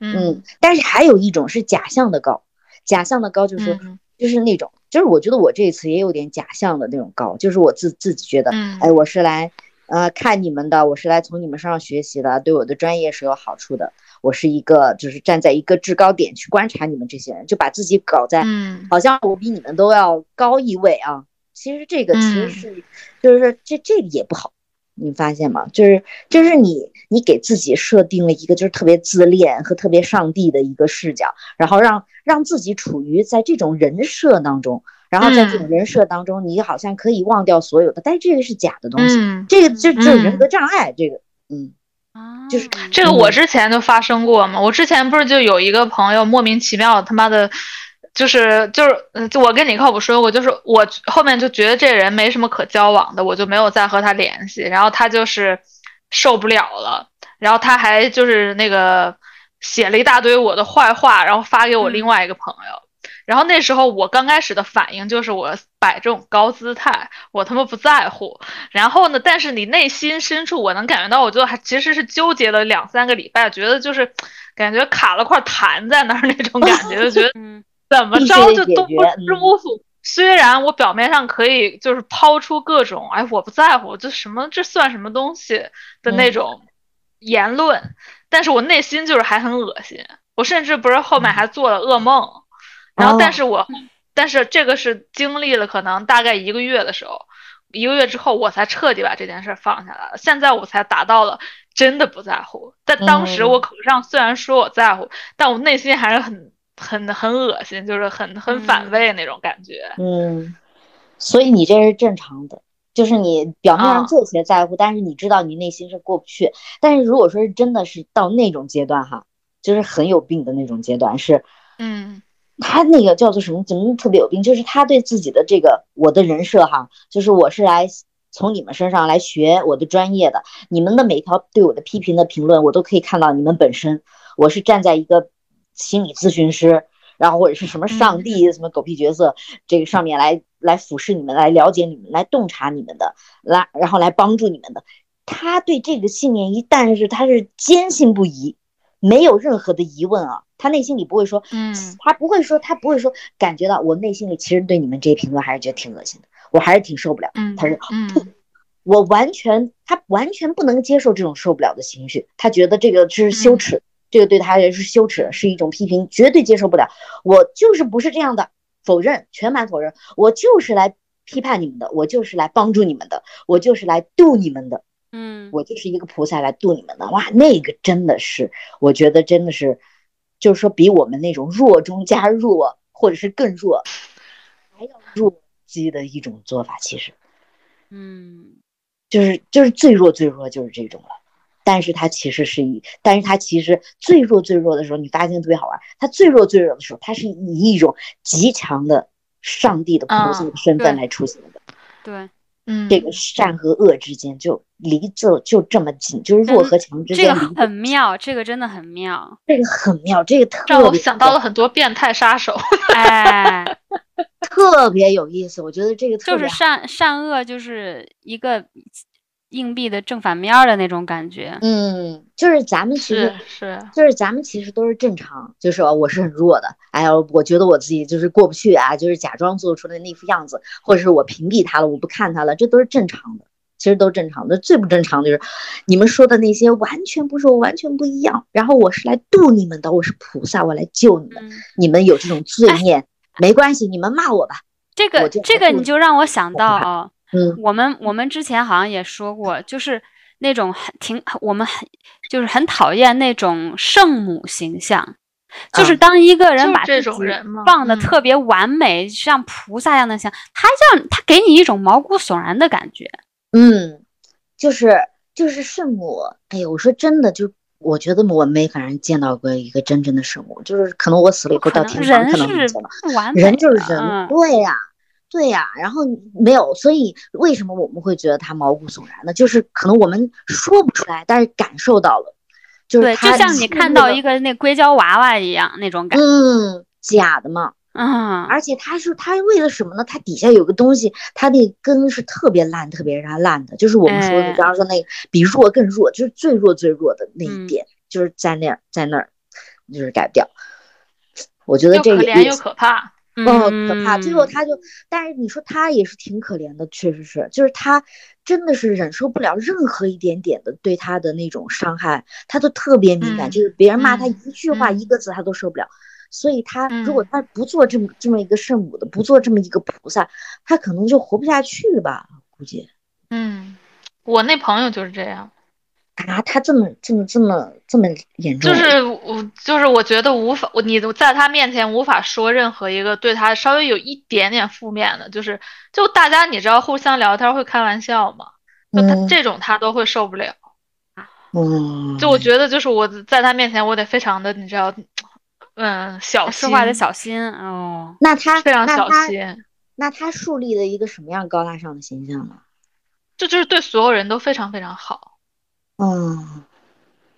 嗯，但是还有一种是假象的高，假象的高就是、嗯就是那种，就是我觉得我这一次也有点假象的那种高，就是我自自己觉得，嗯哎，我是来呃看你们的，我是来从你们身上学习的，对我的专业是有好处的，我是一个就是站在一个制高点去观察你们这些人，就把自己搞在嗯好像我比你们都要高一位啊。其实这个其实嗯是，就是这这个也不好，你发现吗？就是就是你你给自己设定了一个就是特别自恋和特别上帝的一个视角，然后让让自己处于在这种人设当中，然后在这种嗯人设当中，你好像可以忘掉所有的，但是这个是假的东西，嗯，这个就就是人嗯格障碍，这个嗯啊，就是这个我之前就发生过嘛。我之前不是就有一个朋友莫名其妙他妈的，就是就是，嗯，就我跟你靠谱说过，就是我后面就觉得这人没什么可交往的，我就没有再和他联系。然后他就是受不了了，然后他还就是那个写了一大堆我的坏话，然后发给我另外一个朋友。然后那时候我刚开始的反应就是我摆这种高姿态，我他妈不在乎。然后呢，但是你内心深处我能感觉到，我就还其实是纠结了两三个礼拜，觉得就是感觉卡了块痰在那儿那种感觉，就觉得嗯 怎么着就都不舒服。虽然我表面上可以就是抛出各种哎我不在乎，就什么这算什么东西的那嗯种言论，但是我内心就是还很恶心。我甚至不是后面还做了噩梦，然后但哦是我但是这个是经历了可能大概一个月的时候，一个月之后我才彻底把这件事儿放下来了。现在我才达到了真的不在乎。但当时嗯我口上虽然说我在乎，但我内心还是很很很恶心，就是很很反嗯胃那种感觉。嗯，所以你这是正常的，就是你表面上啊做起来在乎，但是你知道你内心是过不去。但是如果说是真的是到那种阶段哈，就是很有病的那种阶段，是嗯他那个叫做什么？怎么特别有病？就是他对自己的这个我的人设哈，就是我是来从你们身上来学我的专业的，你们的每一条对我的批评的评论，我都可以看到你们本身，我是站在一个心理咨询师，然后或者是什么上帝、什么狗屁角色这个上面来来俯视你们，来了解你们，来洞察你们的，来然后来帮助你们的。他对这个信念一旦是他是坚信不疑，没有任何的疑问啊，他内心里不会说，嗯他不会说，他不会说感觉到我内心里其实对你们这些评论还是觉得挺恶心的，我还是挺受不了。嗯，他说嗯 我完全，他完全不能接受这种受不了的情绪，他觉得这个是羞耻，这个对他来说是羞耻，是一种批评，绝对接受不了。我就是不是这样的，否认，全盘否认，我就是来批判你们的，我就是来帮助你们的，我就是来度你们的。嗯，我就是一个菩萨来度你们的。哇，那个真的是，我觉得真的是，就是说比我们那种弱中加弱，或者是更弱，还要弱鸡的一种做法。其实嗯就是就是最弱最弱就是这种了。但是它其实是以，但是它其实最弱最弱的时候，你发现特别好玩。它最弱最弱的时候，它是以一种极强的上帝的菩萨的身份来出现的。对，嗯，这个善和恶之间就离这就这么近，就是弱和强之间这个很妙，这个真的很妙。这个很妙，这个特别让我想到了很多变态杀手。哎，特别有意思。我觉得这个特就是善善恶就是一个硬币的正反面儿的那种感觉。嗯，就是咱们其实是是，就是咱们其实都是正常，就是我是很弱的，哎呀，我觉得我自己就是过不去啊，就是假装做出来那副样子，或者是我屏蔽他了，我不看他了，这都是正常的，其实都正常的。最不正常的就是你们说的那些完全不是我，完全不一样。然后我是来渡你们的，我是菩萨，我来救你们。嗯，你们有这种罪孽，没关系，你们骂我吧。这个这个你就让我想到啊，嗯我们我们之前好像也说过，就是那种很挺我们很就是很讨厌那种圣母形象，就是嗯当一个人把自己放的特别完美，像菩萨一样的像，他让他给你一种毛骨悚然的感觉。嗯，就是就是圣母，哎呀，我说真的，就我觉得我没反正见到过一个真正的圣母，就是可能我死了以后到天堂人可能人是。不完美人就是人，嗯对呀、对呀、然后没有，所以为什么我们会觉得它毛骨悚然呢？就是可能我们说不出来，但是感受到了，就是对，就像你看到一个那硅胶娃娃一样那种感觉。嗯假的嘛，嗯，而且他是他为了什么呢？他底下有个东西，他那根是特别烂、特别烂烂的，就是我们说的，哎比方说那个比弱更弱，就是最弱最弱的那一嗯点，就是在那儿在那儿，就是改不掉。我觉得这个怜又可怕。哦，可怕！最后嗯他就，但是你说他也是挺可怜的，确实是，就是他真的是忍受不了任何一点点的对他的那种伤害，他都特别敏感，嗯就是别人骂他嗯一句话、嗯一个字他都受不了。所以他如果嗯他不做这么这么一个圣母的，不做这么一个菩萨，他可能就活不下去吧，估计嗯，我那朋友就是这样，啊，他这么这么这么这么严重，就是我就是我觉得无法，我你在他面前无法说任何一个对他稍微有一点点负面的，就是就大家你知道互相聊天会开玩笑嘛，就他嗯这种他都会受不了。嗯，就我觉得就是我在他面前我得非常的你知道，嗯，小心，说话得小心哦。那他非常小心，那他树立了一个什么样高大上的形象呢？这就是对所有人都非常非常好。嗯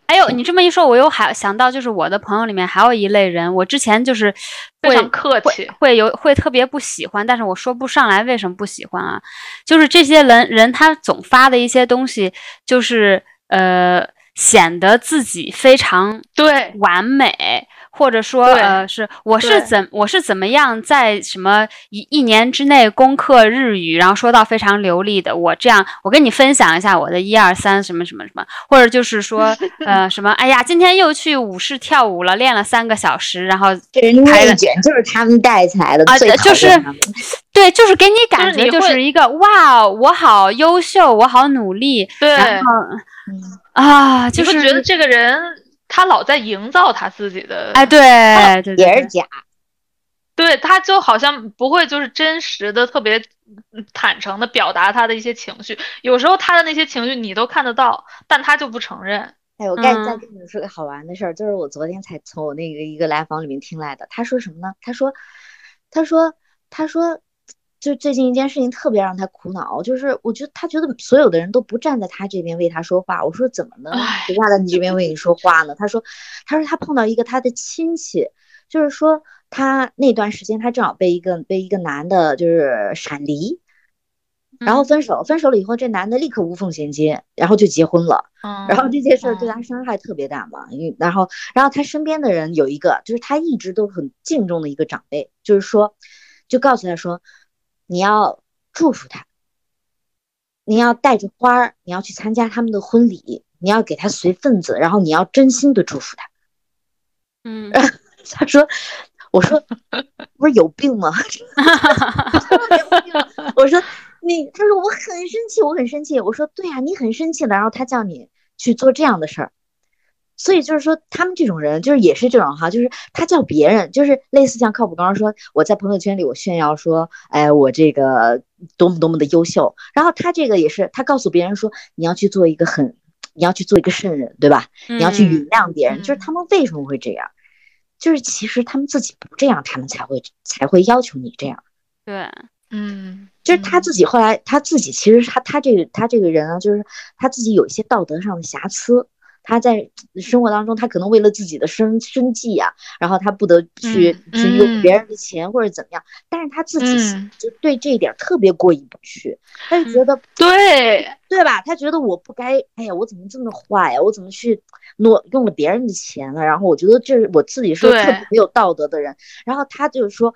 还有你这么一说，我又还想到，就是我的朋友里面还有一类人，我之前就是会非常客气会会有会特别不喜欢，但是我说不上来为什么不喜欢啊？就是这些人人他总发的一些东西，就是呃显得自己非常对，完美，或者说呃是我是怎我是怎么样在什么一一年之内攻克日语，然后说到非常流利的，我这样我跟你分享一下我的一二三什么什么什么，或者就是说呃什么哎呀今天又去舞室跳舞了，练了三个小时，然后这排了内卷就是他们带起来的，啊最讨就是对，就是给你感觉就就是一个哇我好优秀，我好努力，对，然后嗯。啊就是觉得这个人他老在营造他自己的，哎对对对对也是假，对，他就好像不会就是真实的、特别嗯坦诚的表达他的一些情绪。有时候他的那些情绪你都看得到，但他就不承认。哎，我该再嗯跟你们说个好玩的事儿，就是我昨天才从我那个一个来访里面听来的。他说什么呢？他说，他说，他说，就最近一件事情特别让他苦恼，就是我觉得他觉得所有的人都不站在他这边为他说话。我说怎么能唉不站在你这边为你说话呢？他说，他说他碰到一个他的亲戚，就是说他那段时间他正好被一个被一个男的就是闪离。然后嗯分手，分手了以后，这男的立刻无缝衔接，然后就结婚了。嗯，然后这件事对嗯他伤害特别大嘛，因为然后然后他身边的人有一个，就是他一直都很敬重的一个长辈，就是说，就告诉他说，你要祝福他，你要带着花儿，你要去参加他们的婚礼，你要给他随份子，然后你要真心的祝福他。嗯 他说，我说不是有病吗？我说你，他说我很生气，我很生气。我说对呀、你很生气了，然后他叫你去做这样的事儿，所以就是说他们这种人就是也是这种哈，就是他叫别人，就是类似像靠谱刚刚说我在朋友圈里我炫耀说，哎，我这个多么多么的优秀，然后他这个也是他告诉别人说你要去做一个很，你要去做一个圣人，对吧？你要去嗯原谅别人，就是嗯他们为什么会这样？就是其实他们自己不这样，他们才会才会要求你这样。对嗯，就是他自己后来他自己其实他他这个他这个人啊，就是他自己有一些道德上的瑕疵，他在生活当中，他可能为了自己的生生计呀、然后他不得去、嗯去用别嗯人的钱或者怎么样，但是他自己嗯就对这一点特别过意不去，他就觉得对，对吧？他觉得我不该，哎呀，我怎么这么坏呀？我怎么去挪用了别人的钱啊？然后我觉得这是我自己是个特别没有道德的人。然后他就是说，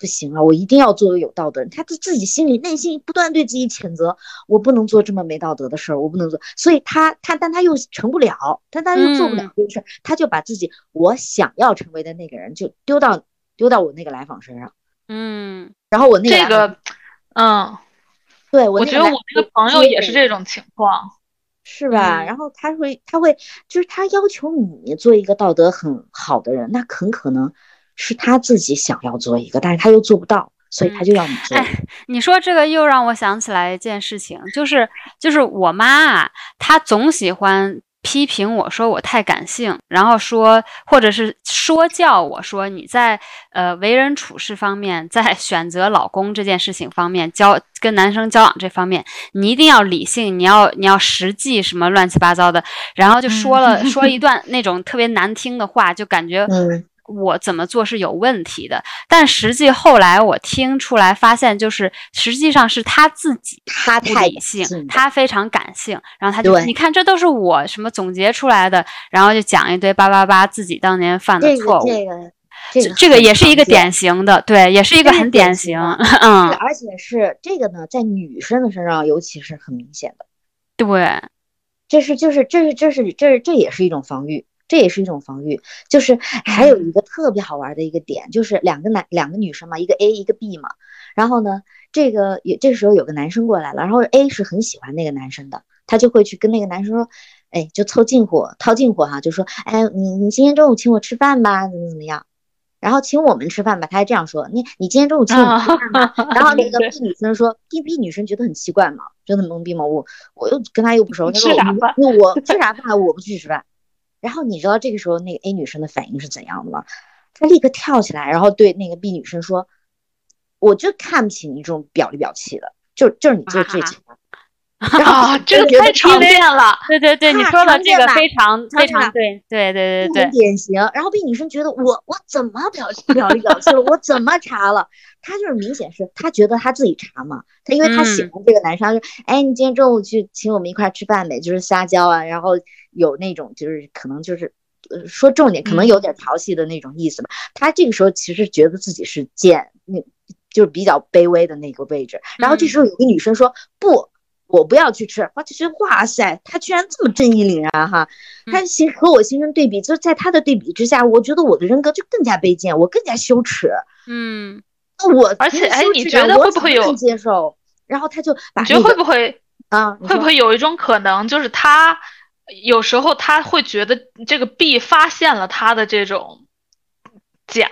不行啊，我一定要做个有道德人。他自自己心里内心不断对自己谴责，我不能做这么没道德的事儿，我不能做。所以他他但他又成不了，但他又做不了嗯这个事儿，他就把自己我想要成为的那个人就丢到丢到我那个来访身上。嗯然后我那个这个，嗯，对我我觉得我那个朋友也是这种情况。是吧？嗯然后他会，他会，就是他要求你做一个道德很好的人，那很可能是他自己想要做一个，但是他又做不到，所以他就要你做你说这个又让我想起来一件事情，就是就是我妈啊，她总喜欢批评我说我太感性，然后说或者是说教我说你在呃为人处事方面，在 选择老公这件事情方面，交跟男生交往这方面，你一定要理性，你要你要实际什么乱七八糟的，然后就说了、说一 段那种特别难听的话，就感觉嗯我怎么做是有问题的，但实际后来我听出来，发现就是实际上是他自己他太理性，他非常感性，然后他就你看这都是我什么总结出来的，然后就讲一堆八八八自己当年犯的错误，个这个。这个这个也是一个典型的，对，也是一个很典型，嗯，而且是这个呢，在女生的身上尤其是很明显的。对，这是就是这是这是这是这也是一种防御，这也是一种防御。就是还有一个特别好玩的一个点，就是两个男两个女生嘛，一个 A 一个 B 嘛。然后呢，这个也这时候有个男生过来了，然后 A 是很喜欢那个男生的，他就会去跟那个男生说，哎，就凑近乎套近乎哈，就说，哎，你你今天中午请我吃饭吧，怎么怎么样。然后请我们吃饭吧，他还这样说，你你今天中午请我们吃饭吧。然后 那个对 B 女生说，B B 女生觉得很奇怪嘛，觉得很懵逼嘛，我我又跟他又不熟，他说我吃啥饭我不去吃饭。然后你知道这个时候那个 A 女生的反应是怎样的吗？她立刻跳起来，然后对那个 B 女生说：“我就看不起你这种表里表气的，就就是你这这啊种。”啊，这个太常见了。对对对，你说的这个非常非常对，对对对对，很典型。然后被女生觉得我我怎么表表里表气了？我怎么查了？他就是明显是她觉得她自己查嘛，他因为她喜嗯欢这个男生，哎，你今天中午去请我们一块儿吃饭呗，就是撒娇啊，然后有那种就是可能就是。呃，说重点可能有点调戏的那种意思吧。他这个时候其实觉得自己是贱，那就是比较卑微的那个位置。然后这嗯时候有个女生说：“不，我不要去吃。”哇就觉得哇塞，他居然这么正义凛然哈！他形和我形成对比，就是在他的对比之下，我觉得我的人格就更加卑贱，我更加羞耻。嗯，那我而且哎你觉得会不会有能接受？然后他就把你觉得会不会啊，会不会有一种可能，就是他有时候他会觉得这个 B 发现了他的这种假，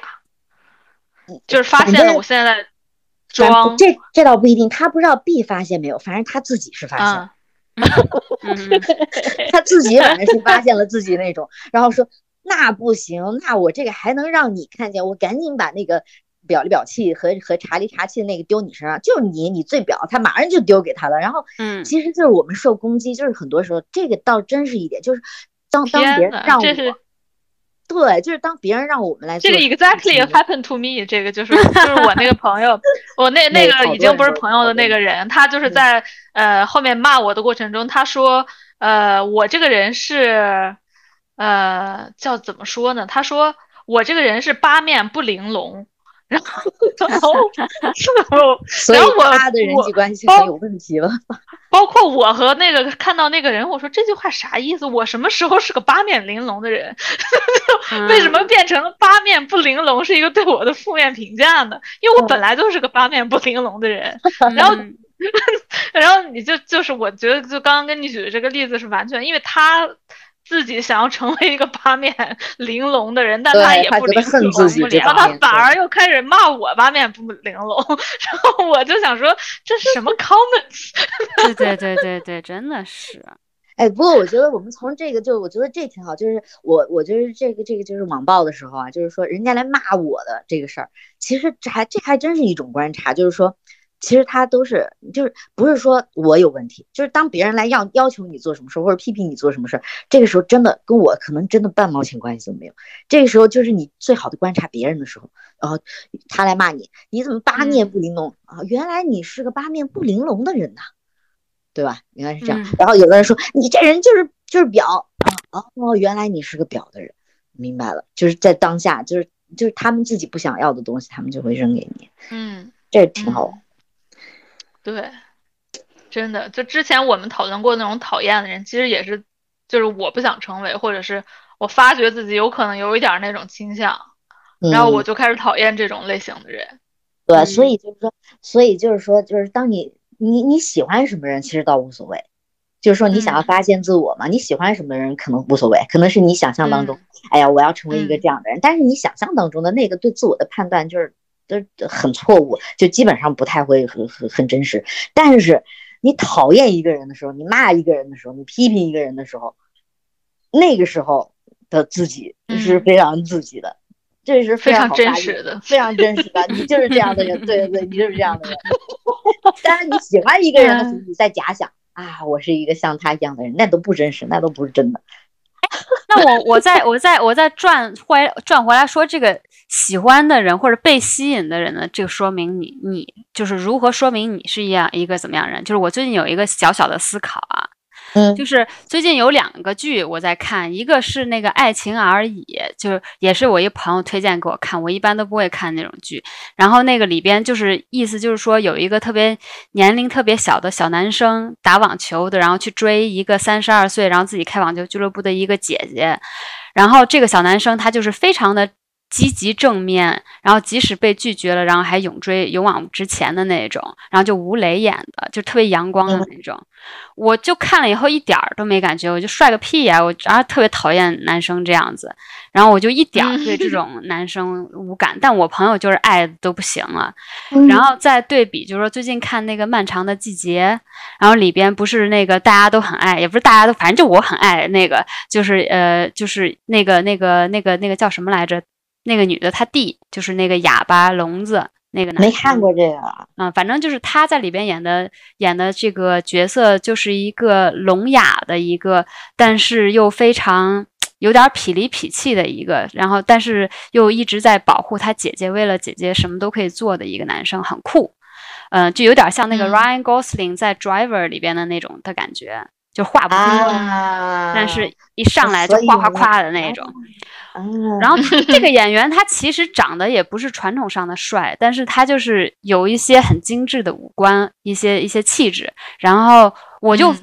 就是发现了我现在装，这这倒不一定，他不知道 B 发现没有，反正他自己是发现，了，嗯 他自己反正是发现了自己那种，然后说那不行，那我这个还能让你看见，我赶紧把那个。表里表气和和查里查气的那个丢你身上，就是你，你最表，他马上就丢给他了。然后嗯其实就是我们受攻击，就是很多时候这个倒真是一点，就是当当别人让我，对，就是当别人让我们来做这个 exactly happened to me，这个就是就是我那个朋友，我那那个已经不是朋友的那个人，他就是嗯在呃后面骂我的过程中，他说呃我这个人是呃叫怎么说呢？他说我这个人是八面不玲珑，然后然后 然后我他的人际关系很有问题了。包括我和那个看到那个人，我说这句话啥意思？我什么时候是个八面玲珑的人？为什么变成了八面不玲珑是一个对我的负面评价呢？因为我本来就是个八面不玲珑的人。然后嗯然后你就就是我觉得就刚刚跟你举的这个例子是完全，因为他自己想要成为一个八面玲珑的人，但他也觉得不然后他反而又开始骂我八面不玲珑，然后我就想说这是什么 comments？对对对对对，真的是，哎，不过我觉得我们从这个就我觉得这挺好，就是我我觉得这个这个就是网暴的时候啊，就是说人家来骂我的这个事儿，其实这还这还真是一种观察，就是说其实他都是就是不是说我有问题，就是当别人来要要求你做什么事或者批评你做什么事，这个时候真的跟我可能真的半毛钱关系都没有。这个时候就是你最好的观察别人的时候，然后他来骂你，你怎么八面不玲珑啊？原来你是个八面不玲珑的人呐，对吧？原来是这样。然后有的人说你这人就是就是婊啊哦，原来你是个婊的人，明白了，就是在当下就是就是他们自己不想要的东西，他们就会扔给你。嗯，这挺好玩。对，真的，就之前我们讨论过那种讨厌的人，其实也是，就是我不想成为，或者是我发觉自己有可能有一点那种倾向，然后我就开始讨厌这种类型的人。对，所以就是说，所以就是说，就是当你你你喜欢什么人，其实倒无所谓，就是说你想要发现自我嘛，你喜欢什么人可能无所谓，可能是你想象当中，哎呀，我要成为一个这样的人，但是你想象当中的那个对自我的判断就是。都很错误，就基本上不太会很很很真实。但是你讨厌一个人的时候，你骂一个人的时候，你批评一个人的时候，那个时候的自己是非常自己的，这是非常真实的，非常真实的。你就是这样的人，对对对，你就是这样的人。当然你喜欢一个人的时候，你在假想啊，我是一个像他一样的人，那都不真实，那都不是真的。那我我再我再我再转回转回来说这个喜欢的人或者被吸引的人呢，这个说明你你就是如何说明你是一样一个怎么样人？就是我最近有一个小小的思考啊。嗯，就是最近有两个剧我在看，一个是那个《爱情而已》，就是也是我一朋友推荐给我看，我一般都不会看那种剧。然后那个里边就是意思就是说有一个特别年龄特别小的小男生打网球的，然后去追一个三十二岁然后自己开网球俱乐部的一个姐姐，然后这个小男生他就是非常的。积极正面，然后即使被拒绝了，然后还勇追勇往直前的那种，然后就吴磊演的，就特别阳光的那种。我就看了以后一点儿都没感觉，我就帅个屁呀！我然后特别讨厌男生这样子，然后我就一点儿对这种男生无感。但我朋友就是爱都不行了。然后再对比，就是说最近看那个漫长的季节，然后里边不是那个大家都很爱，也不是大家都，反正就我很爱那个，就是呃，就是那个那个那个那个叫什么来着？那个女的，她弟就是那个哑巴聋子那个男，没看过这个啊，反正就是他在里边演的演的这个角色，就是一个聋哑的一个，但是又非常有点痞里痞气的一个，然后但是又一直在保护他姐姐，为了姐姐什么都可以做的一个男生，很酷，嗯，就有点像那个 Ryan Gosling 在 Driver 里边的那种的感觉，就话不多，但是一上来就夸夸夸的那种。然后这个演员他其实长得也不是传统上的帅，但是他就是有一些很精致的五官，一些一些气质，然后我就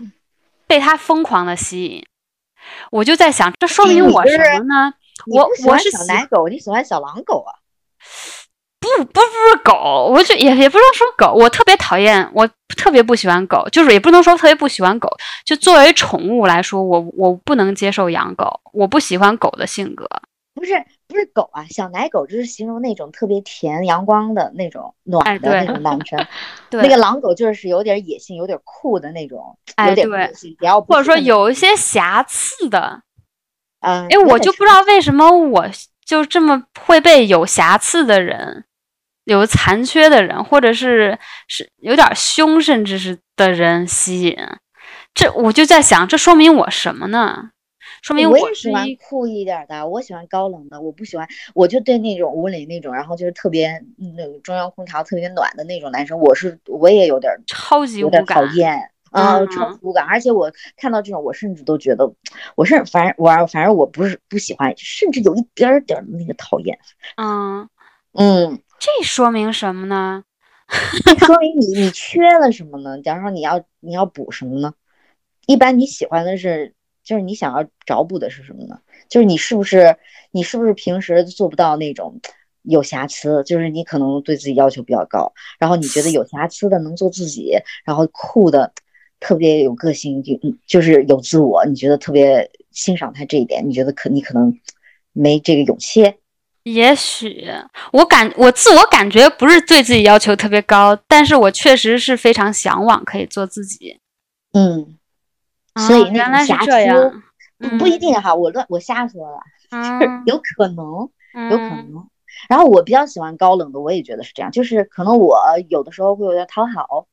被他疯狂的吸引，我就在想，这说明我什么呢？我我是小奶狗，你喜欢小狼狗啊？不不不是狗，我就也也不能说狗，我特别讨厌，我特别不喜欢狗，就是也不能说特别不喜欢狗，就作为宠物来说，我我不能接受养狗，我不喜欢狗的性格。不是不是狗啊，小奶狗就是形容那种特别甜、阳光的那种暖的那种男生。对，那个狼狗就是有点野性、有点酷的那种，有点野性，或者说有一些瑕疵的。嗯，哎，我就不知道为什么我就这么会被有瑕疵的人。有残缺的人，或者是是有点凶，甚至是的人吸引，这我就在想，这说明我什么呢？说明我喜欢酷一点的，我喜欢高冷的，我不喜欢，我就对那种吴磊那种，然后就是特别那个中央空调特别暖的那种男生，我是我也有点超级有点讨厌啊，超级无感。而且我看到这种，我甚至都觉得，我是反正我反正我不是不喜欢，甚至有一点点的那个讨厌。嗯嗯。这说明什么呢？说明你你缺了什么呢？假如说你要你要补什么呢？一般你喜欢的是，就是你想要找补的是什么呢？就是你是不是你是不是平时做不到那种有瑕疵？就是你可能对自己要求比较高，然后你觉得有瑕疵的能做自己，然后酷的特别有个性，就就是有自我，你觉得特别欣赏他这一点，你觉得可你可能没这个勇气。也许。我感我自我感觉不是对自己要求特别高，但是我确实是非常向往可以做自己。嗯，所以原来是这样，不不一定哈，我乱我瞎说了，就是有可能，有可能，然后我比较喜欢高冷的，我也觉得是这样，就是可能我有的时候会有点讨好，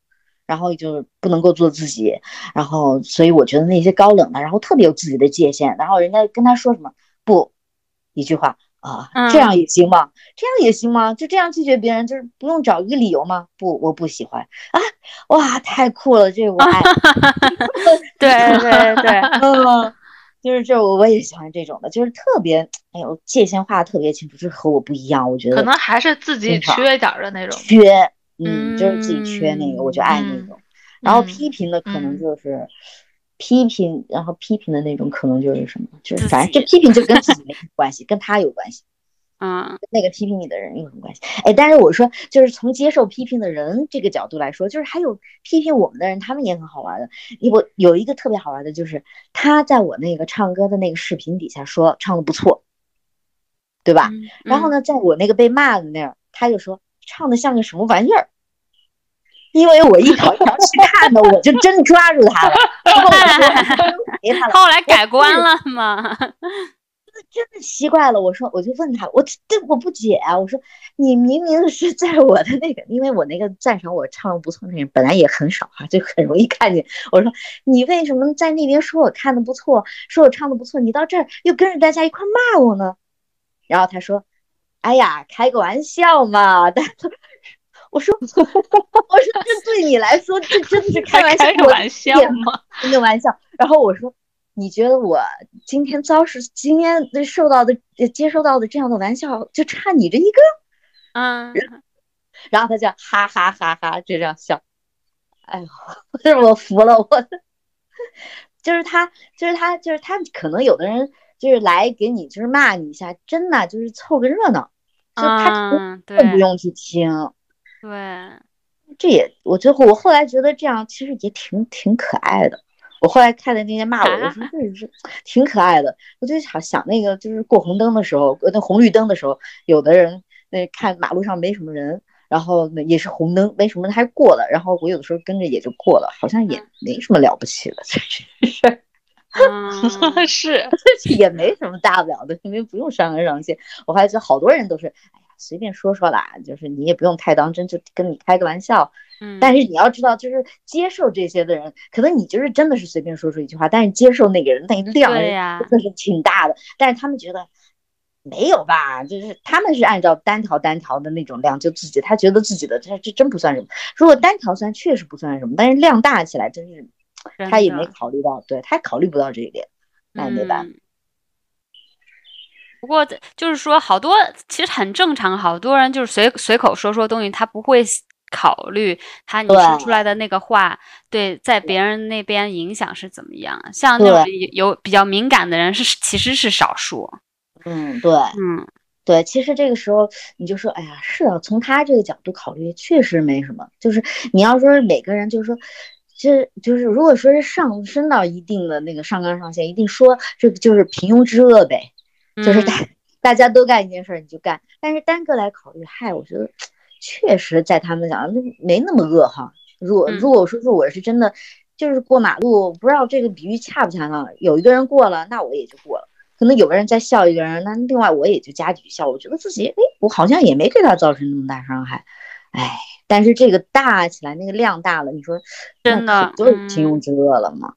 然后就是不能够做自己，然后所以我觉得那些高冷的，然后特别有自己的界限，然后人家跟他说什么不，一句话啊，这样也行吗？这样也行吗？就这样拒绝别人，就是不用找一个理由吗？不，我不喜欢啊！哇，太酷了，这个我爱。对对对，嗯。就是这，我我也喜欢这种的，就是特别，哎呦，界限画的特别清楚，就是和我不一样。我觉得可能还是自己缺点的那种，缺，嗯，就是自己缺那个，我就爱那种。然后批评的可能就是批评，然后批评的那种可能就是什么，就是反正这批评就跟自己没什么关系，跟他有关系。啊，那个批评你的人有什么关系？哎，但是我说，就是从接受批评的人这个角度来说，就是还有批评我们的人，他们也很好玩的。我有一个特别好玩的，就是他在我那个唱歌的那个视频底下说唱的不错，对吧？然后呢，在我那个被骂的那儿，他就说唱的像个什么玩意儿。因为我一条一条去看的，我就真抓住他了。后来改观了吗？真的奇怪了，我说我就问他，我这我不解啊，我说你明明是在我的那个，因为我那个赞赏我唱的不错的人本来也很少哈，就很容易看见。我说你为什么在那边说我看的不错，说我唱的不错，你到这儿又跟着大家一块骂我呢？然后他说，哎呀，开个玩笑嘛。但我说 我说这对你来说，这真的是开玩笑，开玩笑吗？开个玩笑。然后我说。你觉得我今天遭受今天受到的接受到的这样的玩笑，就差你这一个？嗯，然后他就哈哈哈哈就这样笑。哎呦，我服了，我 就是他，就是他，就是他，可能有的人就是来给你就是骂你一下，真的就是凑个热闹，就他根本不用去听。对，这也我最后我后来觉得这样其实也挺挺可爱的。我后来看的那些骂我的，说这是挺可爱的。我就想想那个，就是过红灯的时候，那红绿灯的时候，有的人那看马路上没什么人，然后那也是红灯，没什么人还过了，然后我有的时候跟着也就过了，好像也没什么了不起的，这 是，是也没什么大不了的，因为不用上纲上线。我还觉得好多人都是。随便说说啦，就是你也不用太当真，就跟你开个玩笑。嗯，但是你要知道，就是接受这些的人，可能你就是真的是随便说出一句话，但是接受那个人那量真的是挺大的。但是他们觉得没有吧，就是他们是按照单条单条的那种量，就自己他觉得自己的这这真不算什么。如果单条算确实不算什么，但是量大起来真是他也没考虑到，对他考虑不到这一点，那也没办法。不过就是说，好多其实很正常，好多人就是随随口说说东西，他不会考虑他你说出来的那个话对在别人那边影响是怎么样。像那种有比较敏感的人是其实是少数。嗯，对，嗯，对，其实这个时候你就说，哎呀，是啊，从他这个角度考虑，确实没什么。就是你要说每个人，就是说，就是就是如果说是上升到一定的那个上纲上线，一定说这个就是平庸之恶呗。就是大大家都干一件事，你就干。但是单个来考虑，嗨，我觉得确实在他们讲，那没那么恶哈。如果如果说是我是真的，就是过马路，不知道这个比喻恰不恰当。有一个人过了，那我也就过了。可能有个人在笑一个人，那另外我也就加几句笑。我觉得自己，哎，我好像也没给他造成那么大伤害。哎，但是这个大起来，那个量大了，你说真的就是金庸之恶了吗？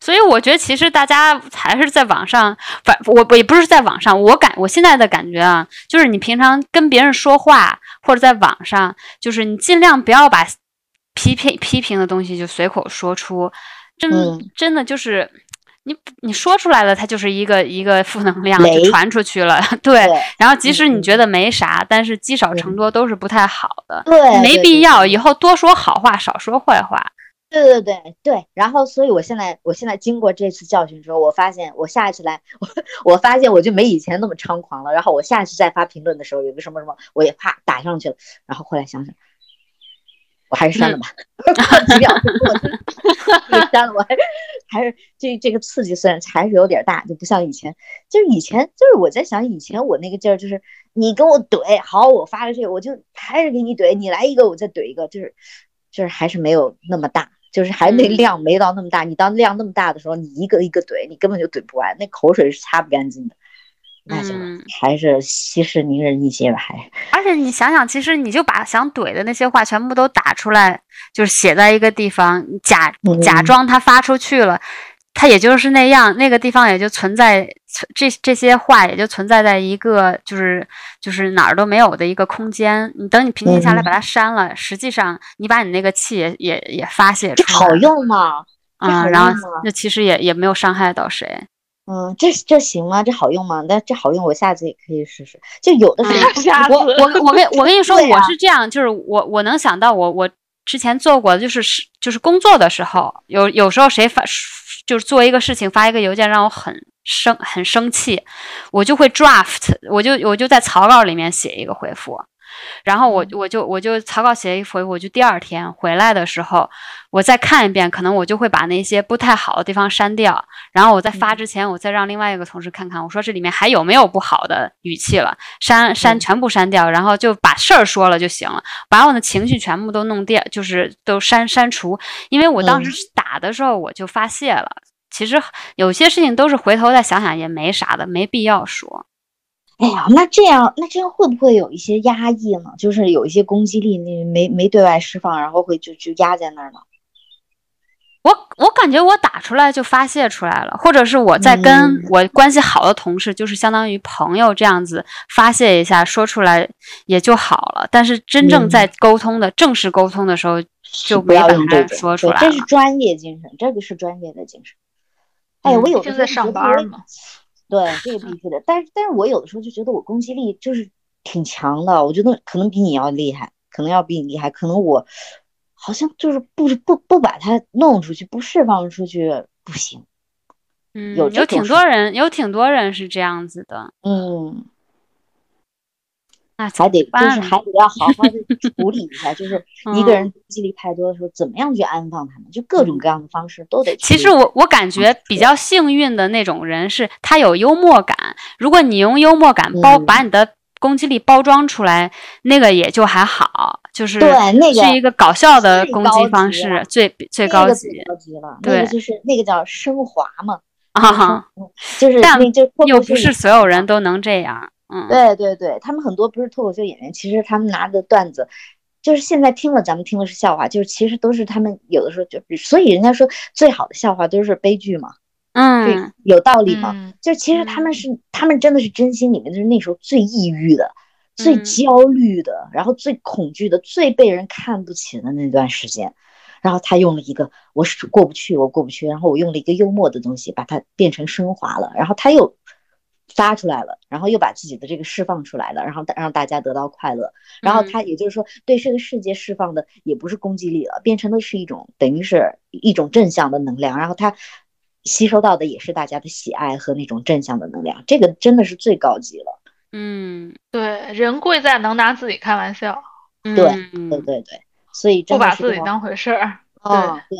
所以我觉得，其实大家还是在网上，反我我也不是在网上，我感我现在的感觉啊，就是你平常跟别人说话，或者在网上，就是你尽量不要把批评批评的东西就随口说出，真真的就是你你说出来了，它就是一个一个负能量就传出去了，对。然后即使你觉得没啥，但是积少成多都是不太好的，对，没必要以后多说好话，少说坏话。对对对对，然后所以我现在我现在经过这次教训之后，我发现我下一次来，我我发现我就没以前那么猖狂了。然后我下一次再发评论的时候，有个什么什么，我也啪打上去了。然后后来想想，我还是删了吧，几秒钟我 删了，我还是还是这这个刺激虽然还是有点大，就不像以前，就是以前就是我在想以前我那个劲儿，就是你跟我怼，好，我发了这个，我就还是给你怼，你来一个我再怼一个，就是就是还是没有那么大。就是还没量没到那么大，你当量那么大的时候，你一个一个怼，你根本就怼不完，那口水是擦不干净的。那就嗯。还是息事宁人一些吧，还是而且你想想，其实你就把想怼的那些话全部都打出来，就是写在一个地方，假假嗯装它发出去了，它也就是那样，那个地方也就存在存这这些话也就存在在一个就是就是哪儿都没有的一个空间。你等你平静下来嗯把它删了，实际上你把你那个气也也也发泄出来，好用吗？啊、好然后那其实也也没有伤害到谁。嗯，这这行吗？这好用吗？那这好用，我下次也可以试试。就有的时候 嗯我我 我跟我跟你说，啊我是这样，就是我我能想到我我之前做过，就是是就是工作的时候，有有时候谁发就是做一个事情发一个邮件让我很生很生气，我就会 draft，我就我就在草稿里面写一个回复。然后我我就我就草稿写一回，我就第二天回来的时候，我再看一遍，可能我就会把那些不太好的地方删掉，然后我在发之前，我再让另外一个同事看看，我说这里面还有没有不好的语气了，删删嗯。全部删掉，然后就把事儿说了就行了，把我的情绪全部都弄掉，就是都删删除，因为我当时嗯。打的时候我就发泄了。其实有些事情都是回头再想想也没啥的，没必要说。哎呀，那这样那这样会不会有一些压抑呢？就是有一些攻击力那没没对外释放，然后会就就压在那儿呢？我我感觉我打出来就发泄出来了，或者是我在跟嗯我关系好的同事，就是相当于朋友这样子发泄一下，说出来也就好了。但是真正嗯在沟通的、正式沟通的时候，就不要没把它说出来这是。专业精神，这个是专业的精神。哎我有时候就觉得我班嘛。对，这个必须的。但是，但是我有的时候就觉得我攻击力就是挺强的，我觉得可能比你要厉害，可能要比你厉害，可能我好像就是不不不把它弄出去，不释放出去不行。嗯，有有挺多人，有挺多人是这样子的。嗯，那还得就是还得要好好的处理一下，就是 一个嗯人攻击力太多的时候，怎么样去安放他们，就各种各样的方式都得。其实我我感觉比较幸运的那种人是他有幽默感。如果你用幽默感包、嗯把你的攻击力包装出来，那个也就还好，就是对那个是一个搞笑的攻击方式了，最最高级那个最高级了，那对个就是那个叫升华嘛，啊哈，就是但又不是所有人都能这样。嗯，对对对，他们很多不是脱口秀演员，其实他们拿的段子，就是现在听了咱们听的是笑话，就是其实都是他们有的时候就，所以人家说最好的笑话都是悲剧嘛，嗯。有道理吗？嗯。就其实他们嗯。是，他们真的是真心里面就是那时候最抑郁的、最嗯。焦虑的，然后最恐惧的、最被人看不起的那段时间。然后他用了一个我是过不去，我过不去，然后我用了一个幽默的东西把它变成升华了，然后他又发出来了，然后又把自己的这个释放出来了，然后让大家得到快乐。然后嗯他也就是说，对这个世界释放的也不是攻击力了，变成的是一种等于是一种正向的能量，然后他吸收到的也是大家的喜爱和那种正向的能量，这个真的是最高级了。嗯。对，人贵在能拿自己开玩笑，嗯，对对对。对，所以不把自己当回事儿。哦，对，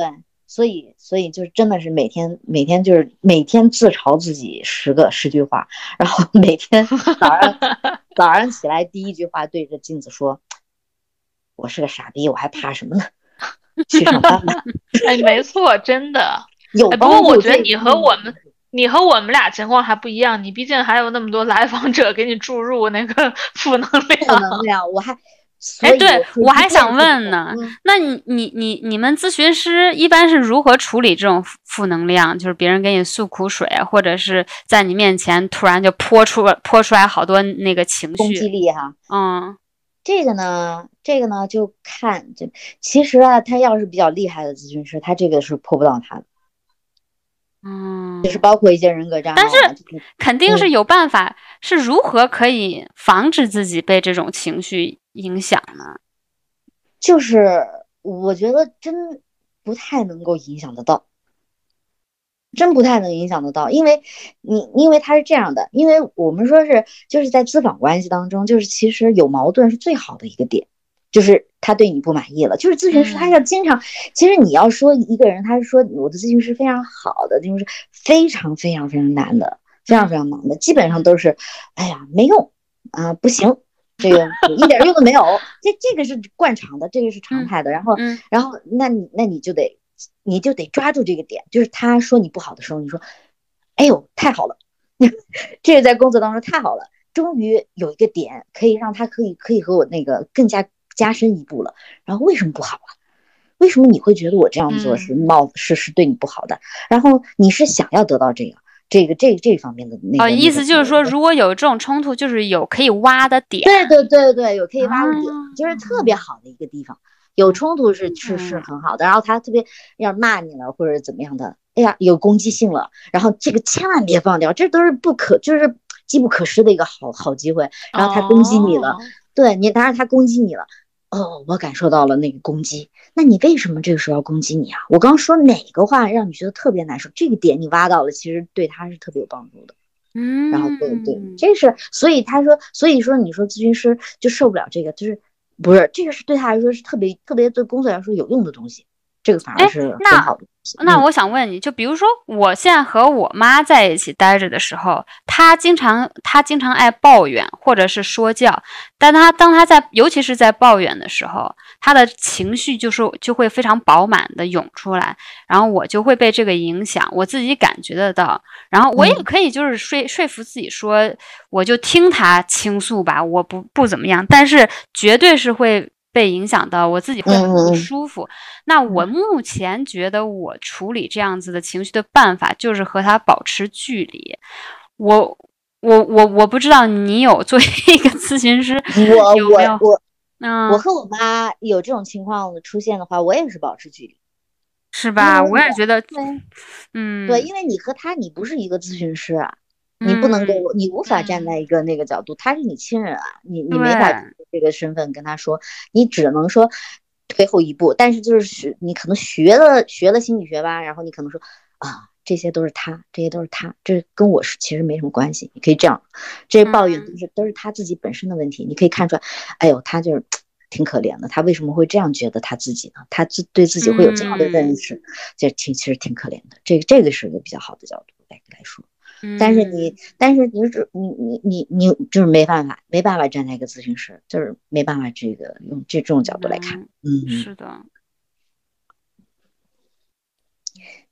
所以所以就是真的是每天每天就是每天自嘲自己十个十句话，然后每天 早上早上起来第一句话对着镜子说：“我是个傻逼，我还怕什么呢？去上班吧。哎，没错，真的。”有哎，不过我觉得你和我们，你和我们俩情况还不一样，你毕竟还有那么多来访者给你注入那个负能负量。能量，我还哎对我还想问呢嗯那你你你你们咨询师一般是如何处理这种负负能量？就是别人给你诉苦水，或者是在你面前突然就泼出泼出来好多那个情绪攻击绪。力哈。嗯这个呢，这个呢就看这，其实啊，他要是比较厉害的咨询师，他这个是破不到他的，嗯，就是包括一些人格障碍啊，但是肯定是嗯有办法，是如何可以防止自己被这种情绪影响呢？就是我觉得真不太能够影响得到，真不太能影响得到，因为你因为他是这样的，因为我们说是就是在咨访关系当中，就是其实有矛盾是最好的一个点，就是他对你不满意了，就是咨询师他要经常，其实你要说一个人他是说我的咨询师非常好的，就是非常非常非常难的，非常非常难的，基本上都是，哎呀没用啊、不行。这个 一点用都没有，这这个是惯常的，这个是常态的。然后，嗯然后那你那你就得你就得抓住这个点，就是他说你不好的时候，你说，哎呦太好了，这个在工作当中太好了，终于有一个点可以让他可以可以和我那个更加加深一步了。然后为什么不好啊？为什么你会觉得我这样做是冒是是对你不好的？然后你是想要得到这个这个这这方面的那个？哦，意思就是说，如果有这种冲突，就是有可以挖的点。对对对对，有可以挖的点，啊就是特别好的一个地方。有冲突是是是嗯很好的，然后他特别要骂你了或者怎么样的，哎呀有攻击性了，然后这个千万别放掉，这都是不可就是机不可失的一个好好机会。然后他攻击你了，哦对你，当然他攻击你了，哦，我感受到了那个攻击，那你为什么这个时候要攻击你啊？我刚说哪个话让你觉得特别难受？这个点你挖到了，其实对他是特别有帮助的。嗯，然后对对，这是所以他说，所以说你说咨询师就受不了这个，就是不是这个是对他来说是特别特别对工作来说有用的东西，这个反哎而是那很好的那我想问你，就比如说我现在和我妈在一起待着的时候，她经常她经常爱抱怨或者是说教，但她当她在尤其是在抱怨的时候，她的情绪就是就会非常饱满的涌出来，然后我就会被这个影响，我自己感觉得到，然后我也嗯可以就是说说服自己说，我就听她倾诉吧，我不不怎么样，但是绝对是会。被影响到，我自己会很不舒服。那我目前觉得我处理这样子的情绪的办法，就是和他保持距离。我我我我不知道你有 作为一个咨询师，我有没有我我嗯，我和我妈有这种情况出现的话，我也是保持距离。是吧？我我也觉得，对嗯，对，因为你和他，你不是一个咨询师啊，你不能够，你无法站嗯在一个那个角度，他是你亲人啊，你你没法对这个身份跟他说，你只能说退后一步。但是就是学你可能学了学了心理学吧，然后你可能说啊，这些都是他，这些都是他，这跟我是其实没什么关系。你可以这样，这些抱怨嗯都是都是他自己本身的问题，你可以看出来，哎呦，他就是。挺可怜的，他为什么会这样觉得他自己呢？他自对自己会有这样的认识，这挺其实挺可怜的。这个这个是一个比较好的角度来来说。但是你，但是你只你你你你就是没办法，没办法站在一个咨询师，就是没办法这个用这这种角度来看，嗯，嗯，是的，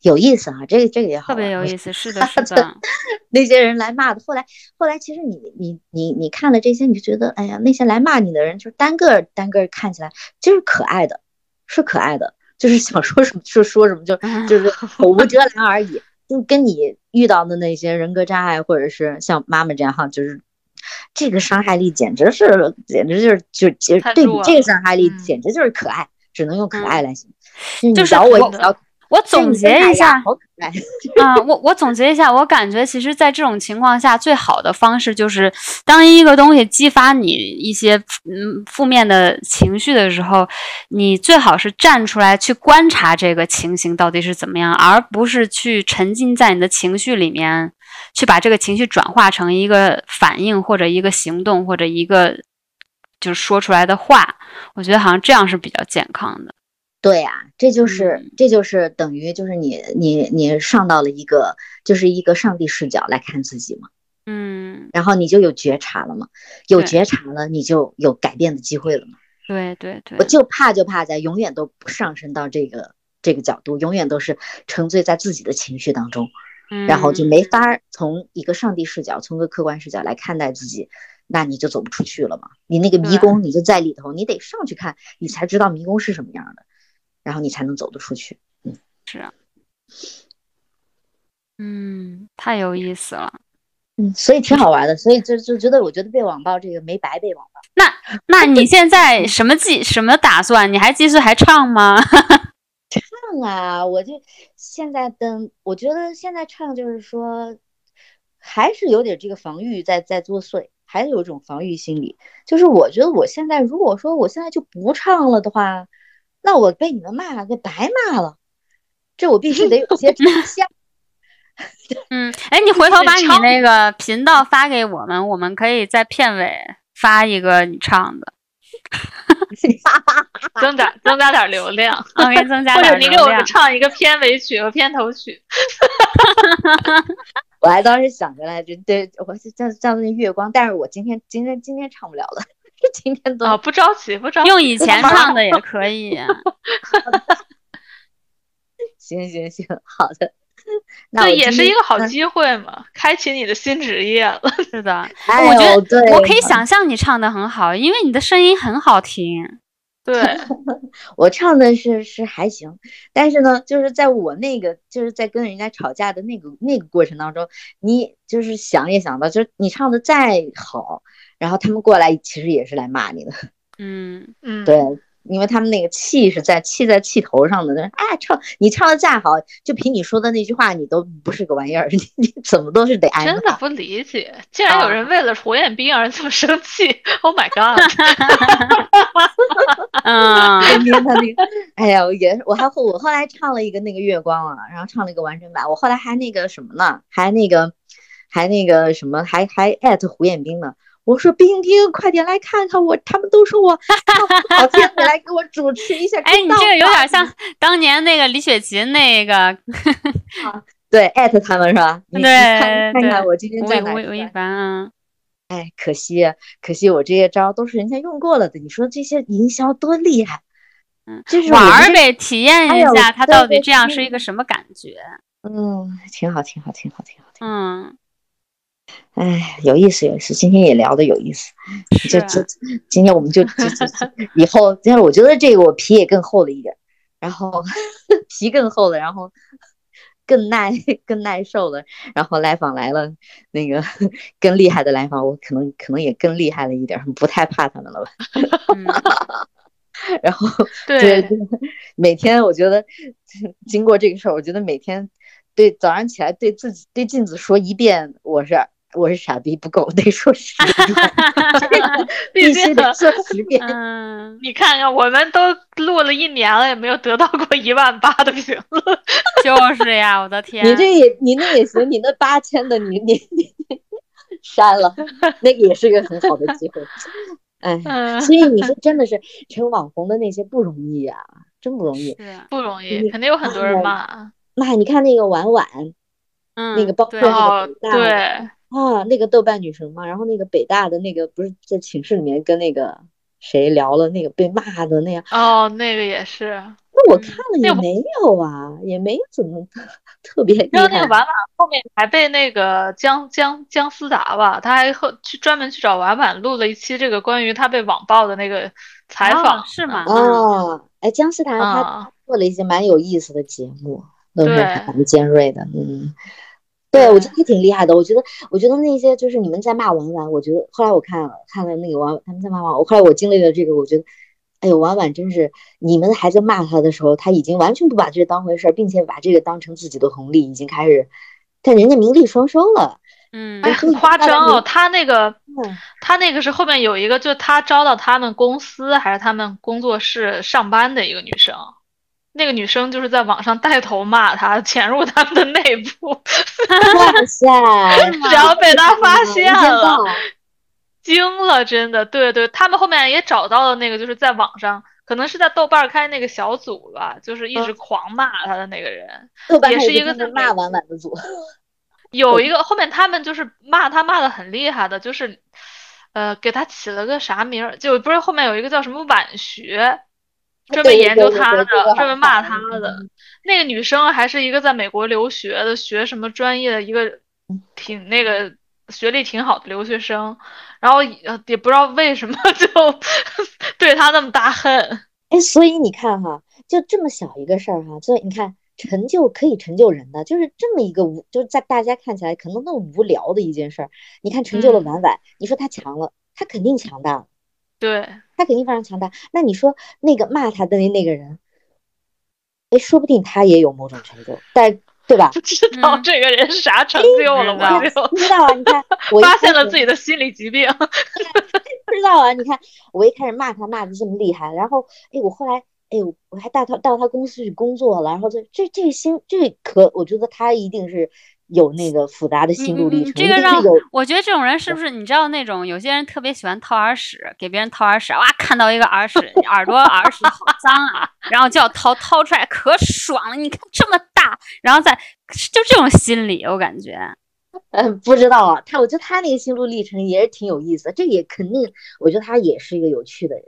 有意思啊，这个这个也好特别有意思，是的，是的，那些人来骂的，后来后来其实你你你你看了这些，你就觉得，哎呀，那些来骂你的人，就是单个单个看起来就是可爱的，是可爱的，就是想说什么就说什么，就就是 口无遮拦而已。就跟你遇到的那些人格障碍，或者是像妈妈这样哈，就是这个伤害力简直是，简直就是就就对比这个伤害力嗯，简直就是可爱，只能用可爱嗯来形容。就是你咬我，我总结一下，好可爱。啊，我我总结一下，我感觉其实，在这种情况下，最好的方式就是，当一个东西激发你一些嗯负面的情绪的时候，你最好是站出来去观察这个情形到底是怎么样，而不是去沉浸在你的情绪里面，去把这个情绪转化成一个反应或者一个行动或者一个就是说出来的话。我觉得好像这样是比较健康的。对呀、这就是嗯。这就是等于就是你你你上到了一个就是一个上帝视角来看自己嘛，嗯，然后你就有觉察了嘛，有觉察了，你就有改变的机会了嘛。对对对。我，就怕就怕在永远都不上升到这个这个角度，永远都是沉醉在自己的情绪当中，然后就。嗯没法儿从一个上帝视角，从一个客观视角来看待自己，那你就走不出去了嘛。你那个迷宫你就在里头，你得上去看，你才知道迷宫是什么样的，然后你才能走得出去。是啊，嗯，太有意思了。嗯，所以挺好玩的，所以就就觉得我觉得被网暴这个没白被网暴。那那你现在什么计什么打算？你还继续还唱吗？唱啊，我就现在等，我觉得现在唱就是说，还是有点这个防御在在作祟，还是有一种防御心理。就是我觉得我现在如果说我现在就不唱了的话，那我被你们骂了就白骂了，这我必须得有些真 相。嗯，哎，你回头把你那个频道发给我们，我们可以在片尾发一个你唱的，增加增加点流量，我给你增加或者你给我们点流量。唱一个片尾曲和片头曲。我还当时想着来着，对我是叫叫那月光，但是我今天今天今天唱不了了，今天都啊，不着急，不着急。用以前唱的也可以。行行行，好的。那也是一个好嗯机会嘛，开启你的新职业了。是的，哎我觉得呦对我可以想象你唱的很好，因为你的声音很好听。对，我唱的是是还行，但是呢，就是在我那个就是在跟人家吵架的那个那个过程当中，你就是想也想到，就是你唱的再好，然后他们过来其实也是来骂你的，嗯，嗯，对，因为他们那个气是在气在气头上的，就是哎唱你唱的再好，就凭你说的那句话，你都不是个玩意儿，你你怎么都是得挨骂。真的不理解，竟然有啊人为了胡彦斌而这么生气！Oh my god！嗯，身边他那个，哎呀，我也我还后我后来唱了一个那个月光啊，然后唱了一个完整版，我后来还那个什么呢，还那个还那个什么，还还艾特胡彦斌呢。我说冰冰，快点来看看我，他们都说我唱 不好听，你来给我主持一下。哎，你这个有点像当年那个李雪琴那个对艾特他们是吧？对看看我今天在哪吴吴吴亦？凡啊，哎，可惜可惜我这些招都是人家用过了的。你说这些营销多厉害？嗯，就是玩儿呗，体验一下它对对到底这样是一个什么感觉。嗯，挺好，挺好，挺好，挺好，挺好。嗯，哎，有意思，有意思，今天也聊的有意思。就是就今天我们就就就就 以后，今天我觉得这个我皮也更厚了一点，然后 皮更厚了，然后 更耐更耐受了，然后来访来了，那个更厉害的来访，我可能可能也更厉害了一点，不太怕他们了吧。嗯然后对对，每天我觉得经过这个事儿，我觉得每天对早上起来对自己对镜子说一遍我是我是傻逼不够，得说十遍，必须得说十遍。嗯，你看看，我们都录了一年了，也没有得到过一万八的评论。就是呀，我的天，你这也你那也行，你那八千的你你你删了，那个也是一个很好的机会。哎，嗯，所以你说真的是成网红的那些不容易呀、真不容易。是，不容易，肯定有很多人骂。妈，你看那个婉婉嗯，那个包括对，啊，那个豆瓣女神嘛，然后那个北大的那个不是在寝室里面跟那个谁聊了，那个被骂的那样，哦，那个也是。嗯那我看了那个也没有啊，也没怎么特 别厉害。然后那个婉婉后面还被那个姜姜姜思达吧，他还后去专门去找婉婉录了一期这个关于他被网暴的那个采哦访，是吗？哦，哎，姜思达他啊，做了一些蛮有意思的节目，都是蛮尖锐的，嗯。对，我觉得他挺厉害的。我觉得，我觉得那些就是你们在骂婉婉，我觉得后来我看了看了那个婉，他们在骂婉，我后来我经历了这个，我觉得，哎呦，婉婉真是，你们还在骂他的时候，他已经完全不把这当回事儿，并且把这个当成自己的红利，已经开始，但人家名利双收了。嗯哎，很夸张哦。名他那个嗯，他那个是后面有一个，就他招到他们公司还是他们工作室上班的一个女生，那个女生就是在网上带头骂他，潜入他们的内部，哇塞，然后被他发现了。惊了，真的，对对，他们后面也找到了那个，就是在网上，可能是在豆瓣儿开那个小组吧，就是一直狂骂他的那个人。豆瓣也是一个在骂婉婉的组。有一个后面他们就是骂他骂的很厉害的，就是，呃，给他起了个啥名儿，就不是后面有一个叫什么晚学，专门研究他的专门骂他的。那个女生还是一个在美国留学的，学什么专业的一个挺那个学历挺好的留学生，然后也也不知道为什么 就 对他那么大恨。哎，所以你看哈，就这么小一个事儿哈，就你看成就可以成就人的，就是这么一个无，就是在大家看起来可能那么无聊的一件事儿，你看成就了嗯。婉婉，你说她强了，她肯定强大，对，他肯定非常强大。那你说那个骂他的那那个人，哎，说不定他也有某种成就，但对吧？不知道嗯这个人啥成就了，不知道我就不知道啊，你看 我一发现了自己的心理疾病。不知道啊，你看我一开始骂他骂的这么厉害，然后哎，我后来哎，我我还到他到他公司去工作了，然后这这这心这可，我觉得他一定是有那个复杂的心路历程，你这个让我觉得这种人是不是你知道那种有些人特别喜欢掏耳屎，给别人掏耳屎，哇，看到一个耳屎耳朵耳屎好脏啊，然后就要掏掏出来，可爽了。你看这么大，然后再就这种心理，我感觉，嗯不知道啊，他我觉得他那个心路历程也是挺有意思的，这也肯定，我觉得他也是一个有趣的人，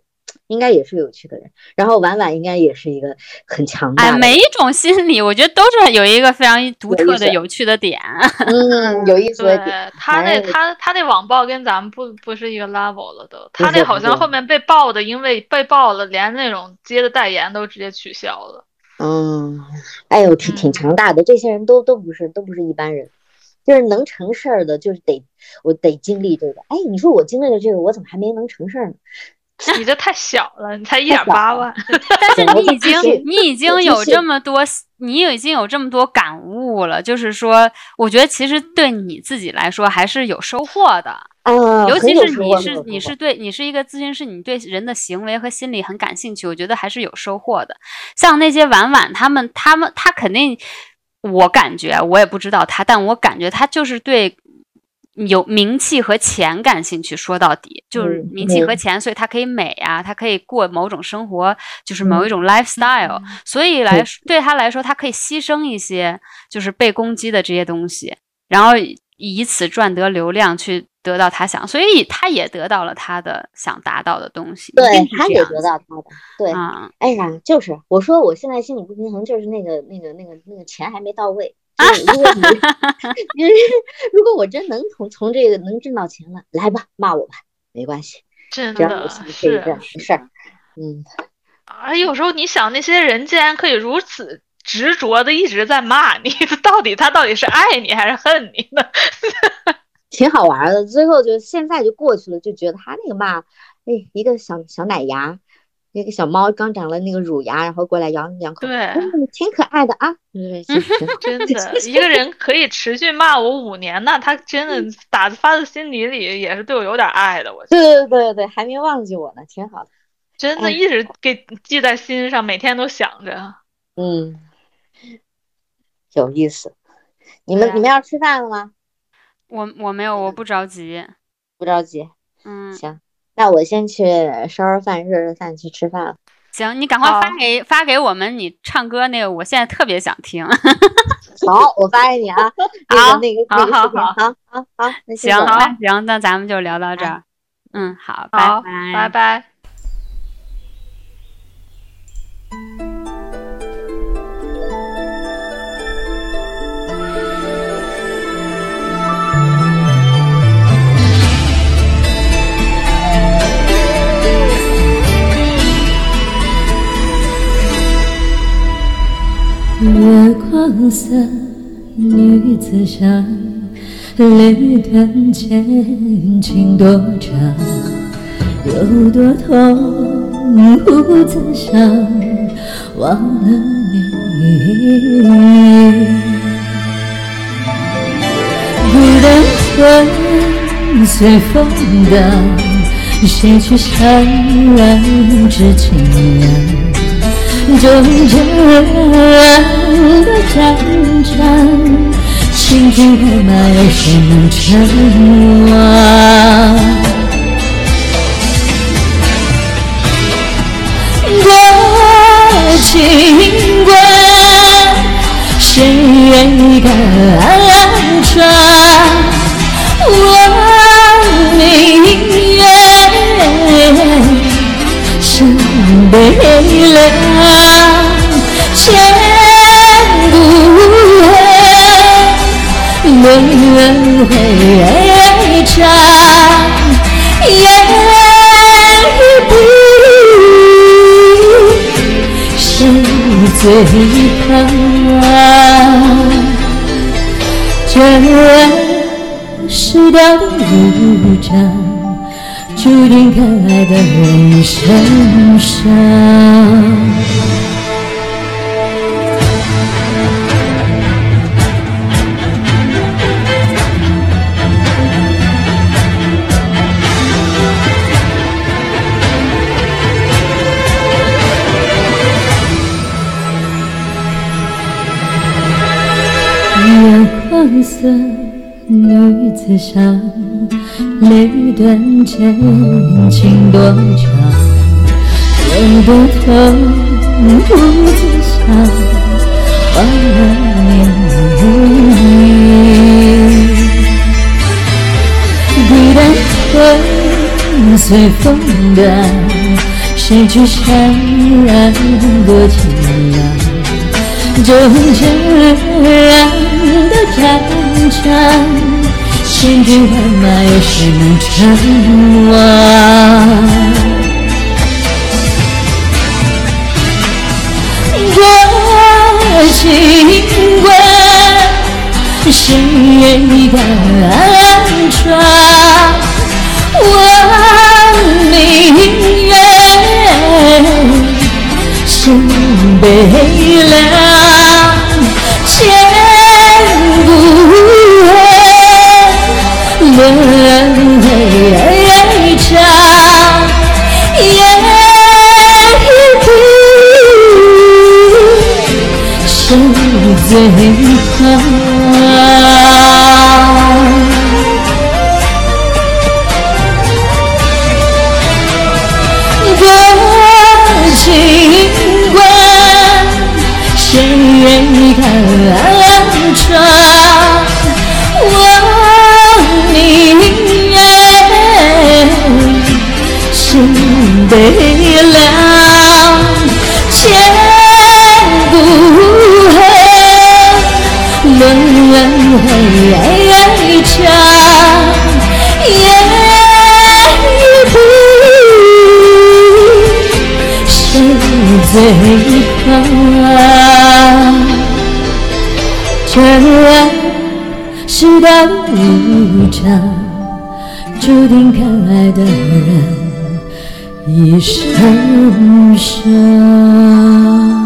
应该也是有趣的人。然后婉婉应该也是一个很强大每一种心理，我觉得都是有一个非常独特的、有趣的点。嗯，有意思的对点。他那哎他他那网暴跟咱们不不是一个 level 了都，他那好像后面被爆的，因为被爆了，连那种接的代言都直接取消了。嗯，哎呦，挺挺嗯强大的，这些人都都不是都不是一般人，就是能成事儿的，就是得我得经历这个。哎，你说我经历了这个，我怎么还没能成事儿呢？你这太小了，你才一点八万。但是你已经你已经有这么多，你已经有这么多感悟了，就是说，我觉得其实对你自己来说还是有收获的。啊，尤其是你是你是对你是一个咨询师，你对人的行为和心理很感兴趣，我觉得还是有收获的。像那些婉婉他们，他们他肯定，我感觉我也不知道他，但我感觉他就是对有名气和钱感兴趣。说到底，就是嗯名气和嗯钱，所以他可以美啊，他可以过某种生活，就是某嗯一种 lifestyle。所以来对他来说，他可以牺牲一些就是被攻击的这些东西，然后以此赚得流量，去得到他想，所以他也得到了他的想达到的东西。对他也得到他的，对，啊，哎呀，就是我说我现在心理不平衡，就是那个那个那个那个钱还没到位。就是如果你，就是 如果我真能从从这个能挣到钱了，来吧，骂我吧，没关系，真的是的事儿。嗯，啊，有时候你想那些人竟然可以如此执着的一直在骂你，到底他到底是爱你还是恨你呢？挺好玩儿的。最后就现在就过去了，就觉得他那个骂，哎，一个小小奶牙，一个小猫刚长了那个乳牙，然后过来咬你两口，对嗯，挺可爱的啊，真的，一个人可以持续骂我五年，那他真的打发自心底里也是对我有点爱的，我觉得对对对对，还没忘记我呢，挺好的。哎真的一直给记在心上，每天都想着。嗯，有意思。你们啊你们要吃饭了吗？我我没有，我不着急。不着急，嗯，行，那我先去烧烧饭、热热饭，去吃饭了。行，你赶快发好给发给我们你唱歌那个，我现在特别想听。好，我发给你啊，那好那个那个视频，好好好好好好，那行，那行，那咱们就聊到这儿。嗯，好，拜，拜，拜拜。月光色女子香，泪断前情多长，有多痛不自伤，忘了你。孤单魂随风荡，谁去伤人知情郎？终究的战场，青天和马有谁能称王？多情关，谁敢闯？我悲凉，千古恨，轮回长，也不谁最疼？这世道的无常。注定可爱的人身上。月光色女子裳，泪断前情多长，有多痛不自伤，忘了你。孤单魂随风荡，谁去潸然多情郎？终究然的战场，千军万马有谁能称王？多情关，谁敢闯？我明月心悲凉，最最狂？这世道无常，注定看爱的人一生伤。